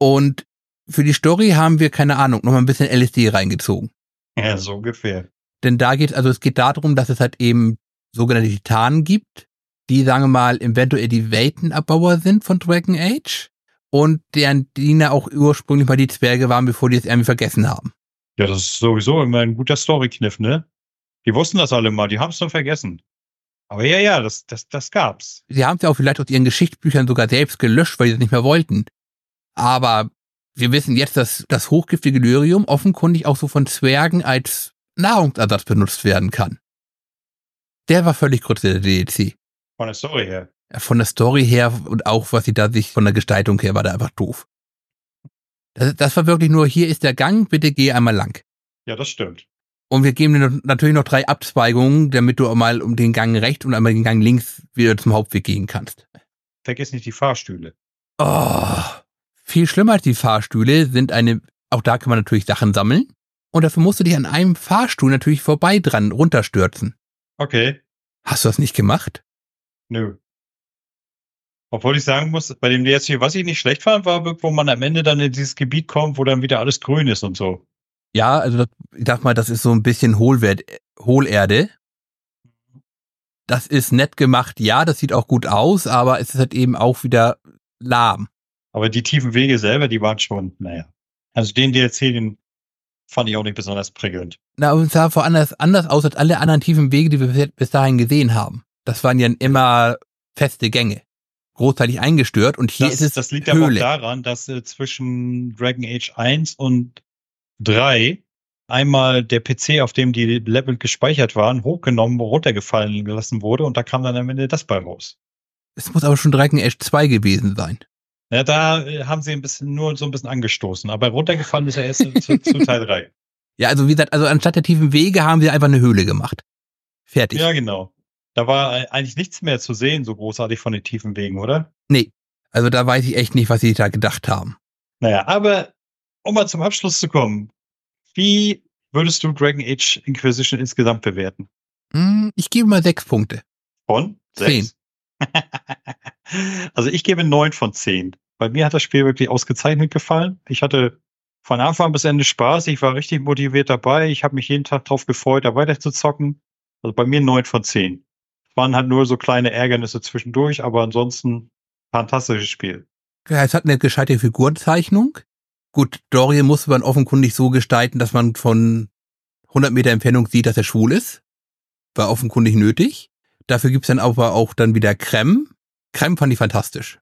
Und für die Story haben wir, keine Ahnung, nochmal ein bisschen LSD reingezogen. ja, so ungefähr. Denn da geht, also es geht darum, dass es halt eben sogenannte Titanen gibt, die, sagen wir mal, eventuell die Weltenabbauer sind von Dragon Age und deren Diener auch ursprünglich mal die Zwerge waren, bevor die es irgendwie vergessen haben. Ja, das ist sowieso immer ein guter Story-Kniff, ne? Die wussten das alle mal, die haben es nur vergessen. Aber ja, ja, das, das, das gab's. Sie haben es ja auch vielleicht aus ihren Geschichtsbüchern sogar selbst gelöscht, weil sie es nicht mehr wollten. Aber wir wissen jetzt, dass das hochgiftige Lyrium offenkundig auch so von Zwergen als Nahrungsersatz benutzt werden kann. Der war völlig kurz der DLC. Von der Story her. Von der Story her und auch, was sie da sich von der Gestaltung her war, da einfach doof. Das, das war wirklich nur, hier ist der Gang, bitte geh einmal lang. Ja, das stimmt. Und wir geben dir natürlich noch drei Abzweigungen, damit du mal um den Gang rechts und einmal den Gang links wieder zum Hauptweg gehen kannst. Vergiss nicht die Fahrstühle. Oh, viel schlimmer als die Fahrstühle sind eine, auch da kann man natürlich Sachen sammeln. Und dafür musst du dich an einem Fahrstuhl natürlich vorbei dran runterstürzen. Okay, Hast du das nicht gemacht? nö. Obwohl ich sagen muss, bei dem DLC, was ich nicht schlecht fand, war, wo man am Ende dann in dieses Gebiet kommt, wo dann wieder alles grün ist und so. Ja, also das, ich sag mal, das ist so ein bisschen Hohlwert, Hohlerde. Das ist nett gemacht, ja, das sieht auch gut aus, aber es ist halt eben auch wieder lahm. Aber die tiefen Wege selber, die waren schon, naja. Also den DLC, den fand ich auch nicht besonders prickelnd. Na, und es sah vor anders, anders aus als alle anderen tiefen Wege, die wir bis dahin gesehen haben. Das waren ja immer feste Gänge. Großteilig eingestört und hier Das, ist es das liegt aber auch Höhle. daran, dass äh, zwischen Dragon Age 1 und 3 einmal der PC, auf dem die Level gespeichert waren, hochgenommen, runtergefallen gelassen wurde und da kam dann am Ende das bei raus. Es muss aber schon Dragon Age 2 gewesen sein. Ja, da äh, haben sie ein bisschen nur so ein bisschen angestoßen, aber runtergefallen ist er erst zu, zu Teil 3. Ja, also wie gesagt, also anstatt der tiefen Wege haben sie einfach eine Höhle gemacht. Fertig. Ja, genau. Da war eigentlich nichts mehr zu sehen, so großartig von den tiefen Wegen, oder? Nee. Also da weiß ich echt nicht, was sie da gedacht haben. Naja, aber um mal zum Abschluss zu kommen, wie würdest du Dragon Age Inquisition insgesamt bewerten? Hm, ich gebe mal sechs Punkte. Von? Zehn. Sechs. also ich gebe neun von zehn. Bei mir hat das Spiel wirklich ausgezeichnet gefallen. Ich hatte von Anfang bis Ende Spaß. Ich war richtig motiviert dabei. Ich habe mich jeden Tag drauf gefreut, da weiter zu zocken. Also bei mir neun von zehn. Es waren halt nur so kleine Ärgernisse zwischendurch, aber ansonsten fantastisches Spiel. Ja, es hat eine gescheite Figurenzeichnung. Gut, Dorian musste man offenkundig so gestalten, dass man von 100 Meter Entfernung sieht, dass er schwul ist. War offenkundig nötig. Dafür gibt's dann aber auch dann wieder Krem. Krem fand ich fantastisch.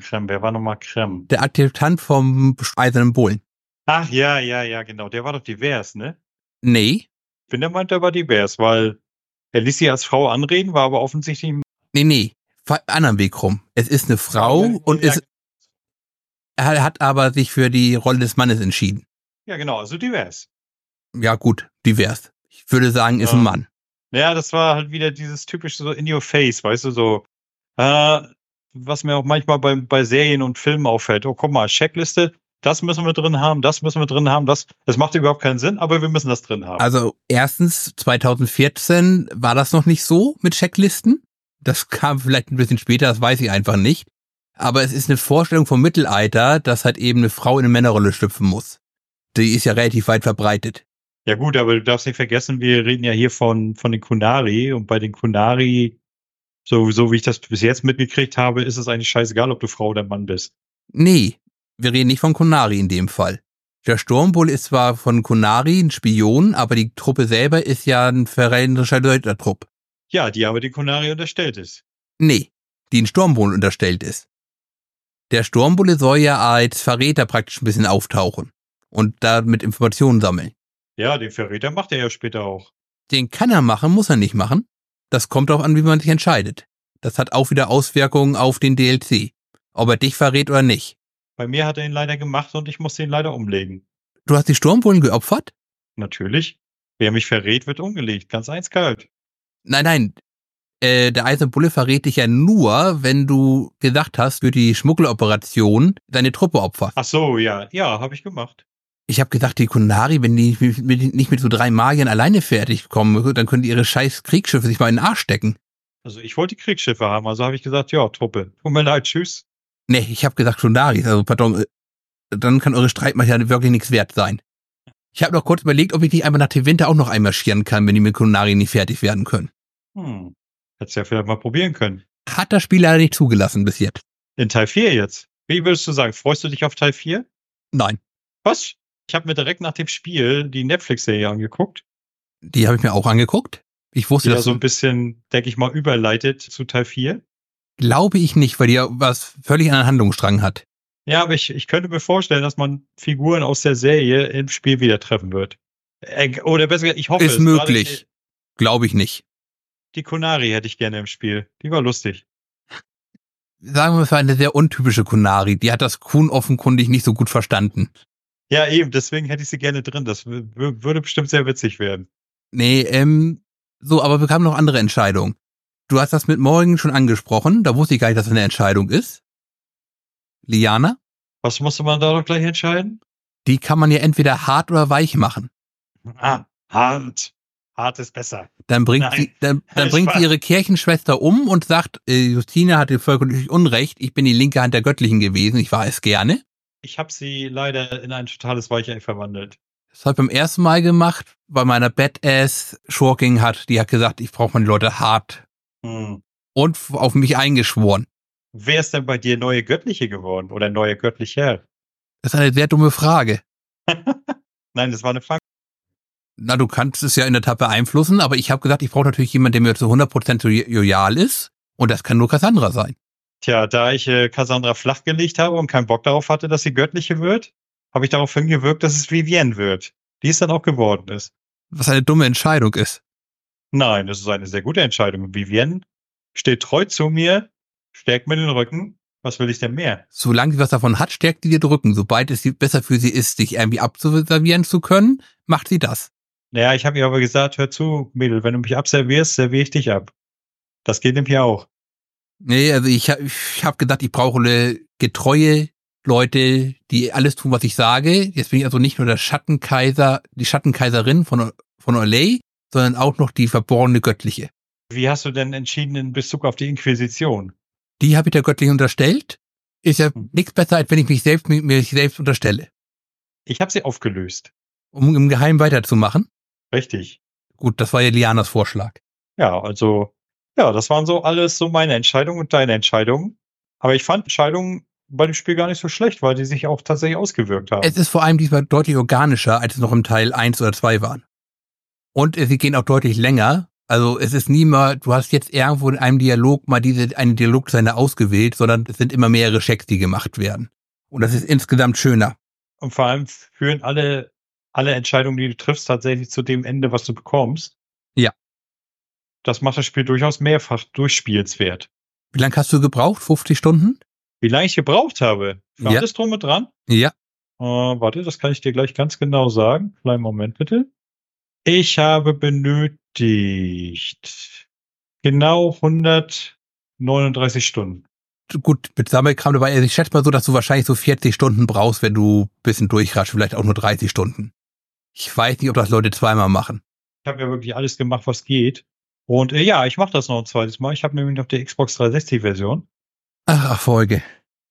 Krem, wer war nochmal Krem? Der Adjutant vom eisernen Bullen. Ach ja, ja, ja, genau. Der war doch divers, ne? Nee, Ich bin der meint, der war divers, weil er ließ sie als Frau anreden, war aber offensichtlich nee, nee. Anderen Weg rum. Es ist eine Frau Ja, und ja, ist, er hat aber sich für die Rolle des Mannes entschieden. Ja, genau, also divers. Ja, gut, divers. Ich würde sagen, ist Ja. ein Mann. Ja, das war halt wieder dieses typische so in your face, weißt du, so, äh, was mir auch manchmal bei, bei Serien und Filmen auffällt. Oh, guck mal, Checkliste, das müssen wir drin haben, das müssen wir drin haben, das, das macht überhaupt keinen Sinn, aber wir müssen das drin haben. Also erstens, 2014 war das noch nicht so mit Checklisten. Das kam vielleicht ein bisschen später, das weiß ich einfach nicht. Aber es ist eine Vorstellung vom Mittelalter, dass halt eben eine Frau in eine Männerrolle schlüpfen muss. Die ist ja relativ weit verbreitet. Ja gut, aber du darfst nicht vergessen, wir reden ja hier von, von den Kunari und bei den Kunari, so, so wie ich das bis jetzt mitgekriegt habe, ist es eigentlich scheißegal, ob du Frau oder Mann bist. Nee, wir reden nicht von Kunari in dem Fall. Der Sturmbull ist zwar von Kunari ein Spion, aber die Truppe selber ist ja ein verräterischer Trupp. Ja, die aber den Kunari unterstellt ist. Nee, die ein Sturmbull unterstellt ist. Der Sturmbulle soll ja als Verräter praktisch ein bisschen auftauchen und damit Informationen sammeln. Ja, den Verräter macht er ja später auch. Den kann er machen, muss er nicht machen. Das kommt darauf an, wie man sich entscheidet. Das hat auch wieder Auswirkungen auf den DLC. Ob er dich verrät oder nicht. Bei mir hat er ihn leider gemacht und ich musste ihn leider umlegen. Du hast die Sturmbullen geopfert? Natürlich. Wer mich verrät, wird umgelegt. Ganz eiskalt. Nein, nein. Äh, der Eiserne Bulle verrät dich ja nur, wenn du gesagt hast, für die Schmuggeloperation deine Truppe opferst. Ach so, ja. Ja, habe ich gemacht. Ich habe gedacht, die Kunari, wenn die nicht mit so drei Magiern alleine fertig kommen, dann können die ihre scheiß Kriegsschiffe sich mal in den Arsch stecken. Also ich wollte die Kriegsschiffe haben, also habe ich gesagt, ja, Truppe. Tut mir leid, tschüss. Nee, ich habe gesagt Kunari, also pardon, äh, dann kann eure Streitmacht wirklich nichts wert sein. Ich habe noch kurz überlegt, ob ich nicht einmal nach Tewinter auch noch einmarschieren kann, wenn die mit Kunari nicht fertig werden können. Hm. Hättest ja vielleicht mal probieren können. Hat das Spiel leider nicht zugelassen bis jetzt. In Teil 4 jetzt. Wie würdest du sagen, freust du dich auf Teil 4? Nein, Was? Ich habe mir direkt nach dem Spiel die Netflix-Serie angeguckt, die habe ich mir auch angeguckt. Ich wusste, die da das so ein bisschen, denke ich mal, überleitet zu Teil 4. glaube ich nicht, weil die ja was völlig anderen Handlungsstrang hat. Ja, aber ich, ich könnte mir vorstellen, dass man Figuren aus der Serie im Spiel wieder treffen wird. Äh, Oder besser gesagt, ich hoffe Ist es. Möglich. Glaube ich nicht. Die, Kunari hätte ich gerne im Spiel. Die war lustig. Sagen wir, es war eine sehr untypische Kunari. Die hat das Kuhn offenkundig nicht so gut verstanden. Ja, eben, deswegen hätte ich sie gerne drin. Das würde bestimmt sehr witzig werden. Nee, ähm, so, aber wir haben noch andere Entscheidungen. Du hast das mit Morgen schon angesprochen. Da wusste ich gar nicht, dass das eine Entscheidung ist. Liana, Was musste man da doch gleich entscheiden? die kann man ja entweder hart oder weich machen. Ah, hart. Hart ist besser. Dann bringt Nein. sie, dann, dann bringt sie ihre Kirchenschwester um und sagt, äh, Justina hatte vollkommen Unrecht. Ich bin die linke Hand der Göttlichen gewesen. Ich war es gerne. Ich habe sie leider in ein totales Weichei verwandelt. Das habe ich beim ersten Mal gemacht, weil meiner Badass Schurking hat, die hat gesagt, ich brauche meine Leute hart Hm. und auf mich eingeschworen. Wer ist denn bei dir neue Göttliche geworden oder neue Göttlicher? Das ist eine sehr dumme Frage. Nein, das war eine Frage. Na, du kannst es ja in der Tat beeinflussen, aber ich habe gesagt, ich brauche natürlich jemanden, der mir zu 100% lo- loyal ist. Und das kann nur Cassandra sein. Tja, da ich äh, Cassandra flachgelegt habe und keinen Bock darauf hatte, dass sie Göttliche wird, habe ich darauf hingewirkt, dass es Vivienne wird. Die es dann auch geworden ist. Was eine dumme Entscheidung ist. Nein, das ist eine sehr gute Entscheidung. Vivienne steht treu zu mir, stärkt mir den Rücken. Was will ich denn mehr? Solange sie was davon hat, stärkt sie dir drücken. Sobald es besser für sie ist, dich irgendwie abzuservieren zu können, macht sie das. Naja, ich habe ihr aber gesagt, hör zu, Mädel, wenn du mich abservierst, serviere ich dich ab. Das geht nämlich auch. Nee, also ich, hab- ich habe gedacht, ich brauche eine getreue Leute, die alles tun, was ich sage. Jetzt bin ich also nicht nur der Schattenkaiser, die Schattenkaiserin von, von Olay, sondern auch noch die verborgene Göttliche. Wie hast du denn entschieden in Bezug auf die Inquisition? Die habe ich der Göttlichen unterstellt. Ist ja Hm. nichts besser, als wenn ich mich selbst mir selbst unterstelle. Ich habe sie aufgelöst. Um im Geheimen weiterzumachen. Richtig. Gut, das war ja Lianas Vorschlag. Ja, also, ja, das waren so alles so meine Entscheidungen und deine Entscheidungen. Aber ich fand Entscheidungen bei dem Spiel gar nicht so schlecht, weil die sich auch tatsächlich ausgewirkt haben. Es ist vor allem diesmal deutlich organischer, als es noch im Teil 1 oder 2 waren. Und sie gehen auch deutlich länger. Also es ist nie mal, du hast jetzt irgendwo in einem Dialog mal diese eine Dialogzeile ausgewählt, sondern es sind immer mehrere Checks, die gemacht werden. Und das ist insgesamt schöner. Und vor allem führen alle, alle Entscheidungen, die du triffst, tatsächlich zu dem Ende, was du bekommst. Ja. Das macht das Spiel durchaus mehrfach durchspielswert. Wie lange hast du gebraucht? 50 Stunden? Wie lange ich gebraucht habe? Für Ja. alles drum und dran? Ja. Äh, warte, das kann ich dir gleich ganz genau sagen. Kleinen Moment bitte. Ich habe benötigt genau 139 Stunden. Gut, mit Sammelkram dabei. Also ich schätze mal so, dass du wahrscheinlich so 40 Stunden brauchst, wenn du ein bisschen durchraschst, vielleicht auch nur 30 Stunden. Ich weiß nicht, ob das Leute zweimal machen. Ich habe ja wirklich alles gemacht, was geht. Und äh, ja, ich mache das noch ein zweites Mal. Ich habe nämlich noch die Xbox 360-Version. Ach, Erfolge.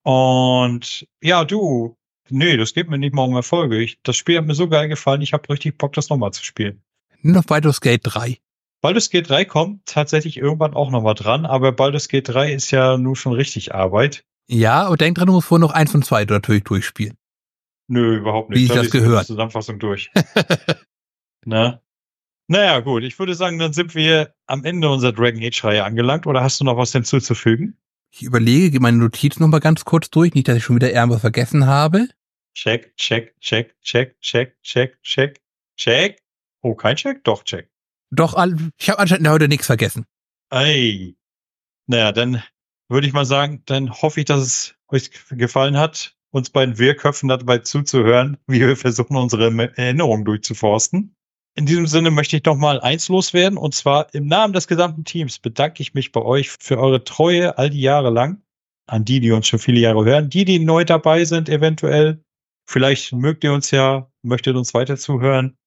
Und ja, du, nee, das geht mir nicht mal um Erfolge. Ich, das Spiel hat mir so geil gefallen, ich habe richtig Bock, das nochmal zu spielen. Nur noch Baldur's Gate 3. Baldur's Gate 3 kommt tatsächlich irgendwann auch nochmal dran, aber Baldur's Gate 3 ist ja nun schon richtig Arbeit. Ja, aber denk dran, du musst vorher noch eins von zwei natürlich durchspielen. Nö, überhaupt nicht. Wie ich das gehört. Zusammenfassung durch. Na? Naja, gut. Ich würde sagen, dann sind wir am Ende unserer Dragon Age-Reihe angelangt. Oder hast du noch was hinzuzufügen? Ich überlege, gehe meine Notizen noch mal ganz kurz durch, nicht, dass ich schon wieder irgendwas vergessen habe. Check, check, check, check, check, check, check, check. Oh, kein Check? Doch, check. Doch, ich habe anscheinend heute nichts vergessen. Ey. Naja, dann würde ich mal sagen, dann hoffe ich, dass es euch gefallen hat, uns beiden Wehrköpfen dabei zuzuhören, wie wir versuchen, unsere Erinnerungen durchzuforsten. In diesem Sinne möchte ich noch mal eins loswerden und zwar im Namen des gesamten Teams bedanke ich mich bei euch für eure Treue all die Jahre lang. An die, die uns schon viele Jahre hören, die, die neu dabei sind, eventuell. Vielleicht mögt ihr uns ja, möchtet uns weiter zuhören.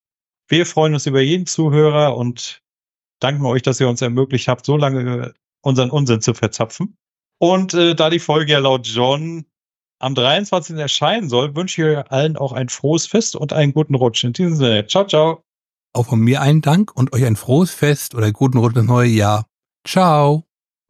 Wir freuen uns über jeden Zuhörer und danken euch, dass ihr uns ermöglicht habt, so lange unseren Unsinn zu verzapfen. Und äh, da die Folge ja laut John am 23. erscheinen soll, wünsche ich euch allen auch ein frohes Fest und einen guten Rutsch. In diesem Sinne, ciao, ciao. Auch von mir einen Dank und euch ein frohes Fest oder guten Rutsch ins neue Jahr. Ciao.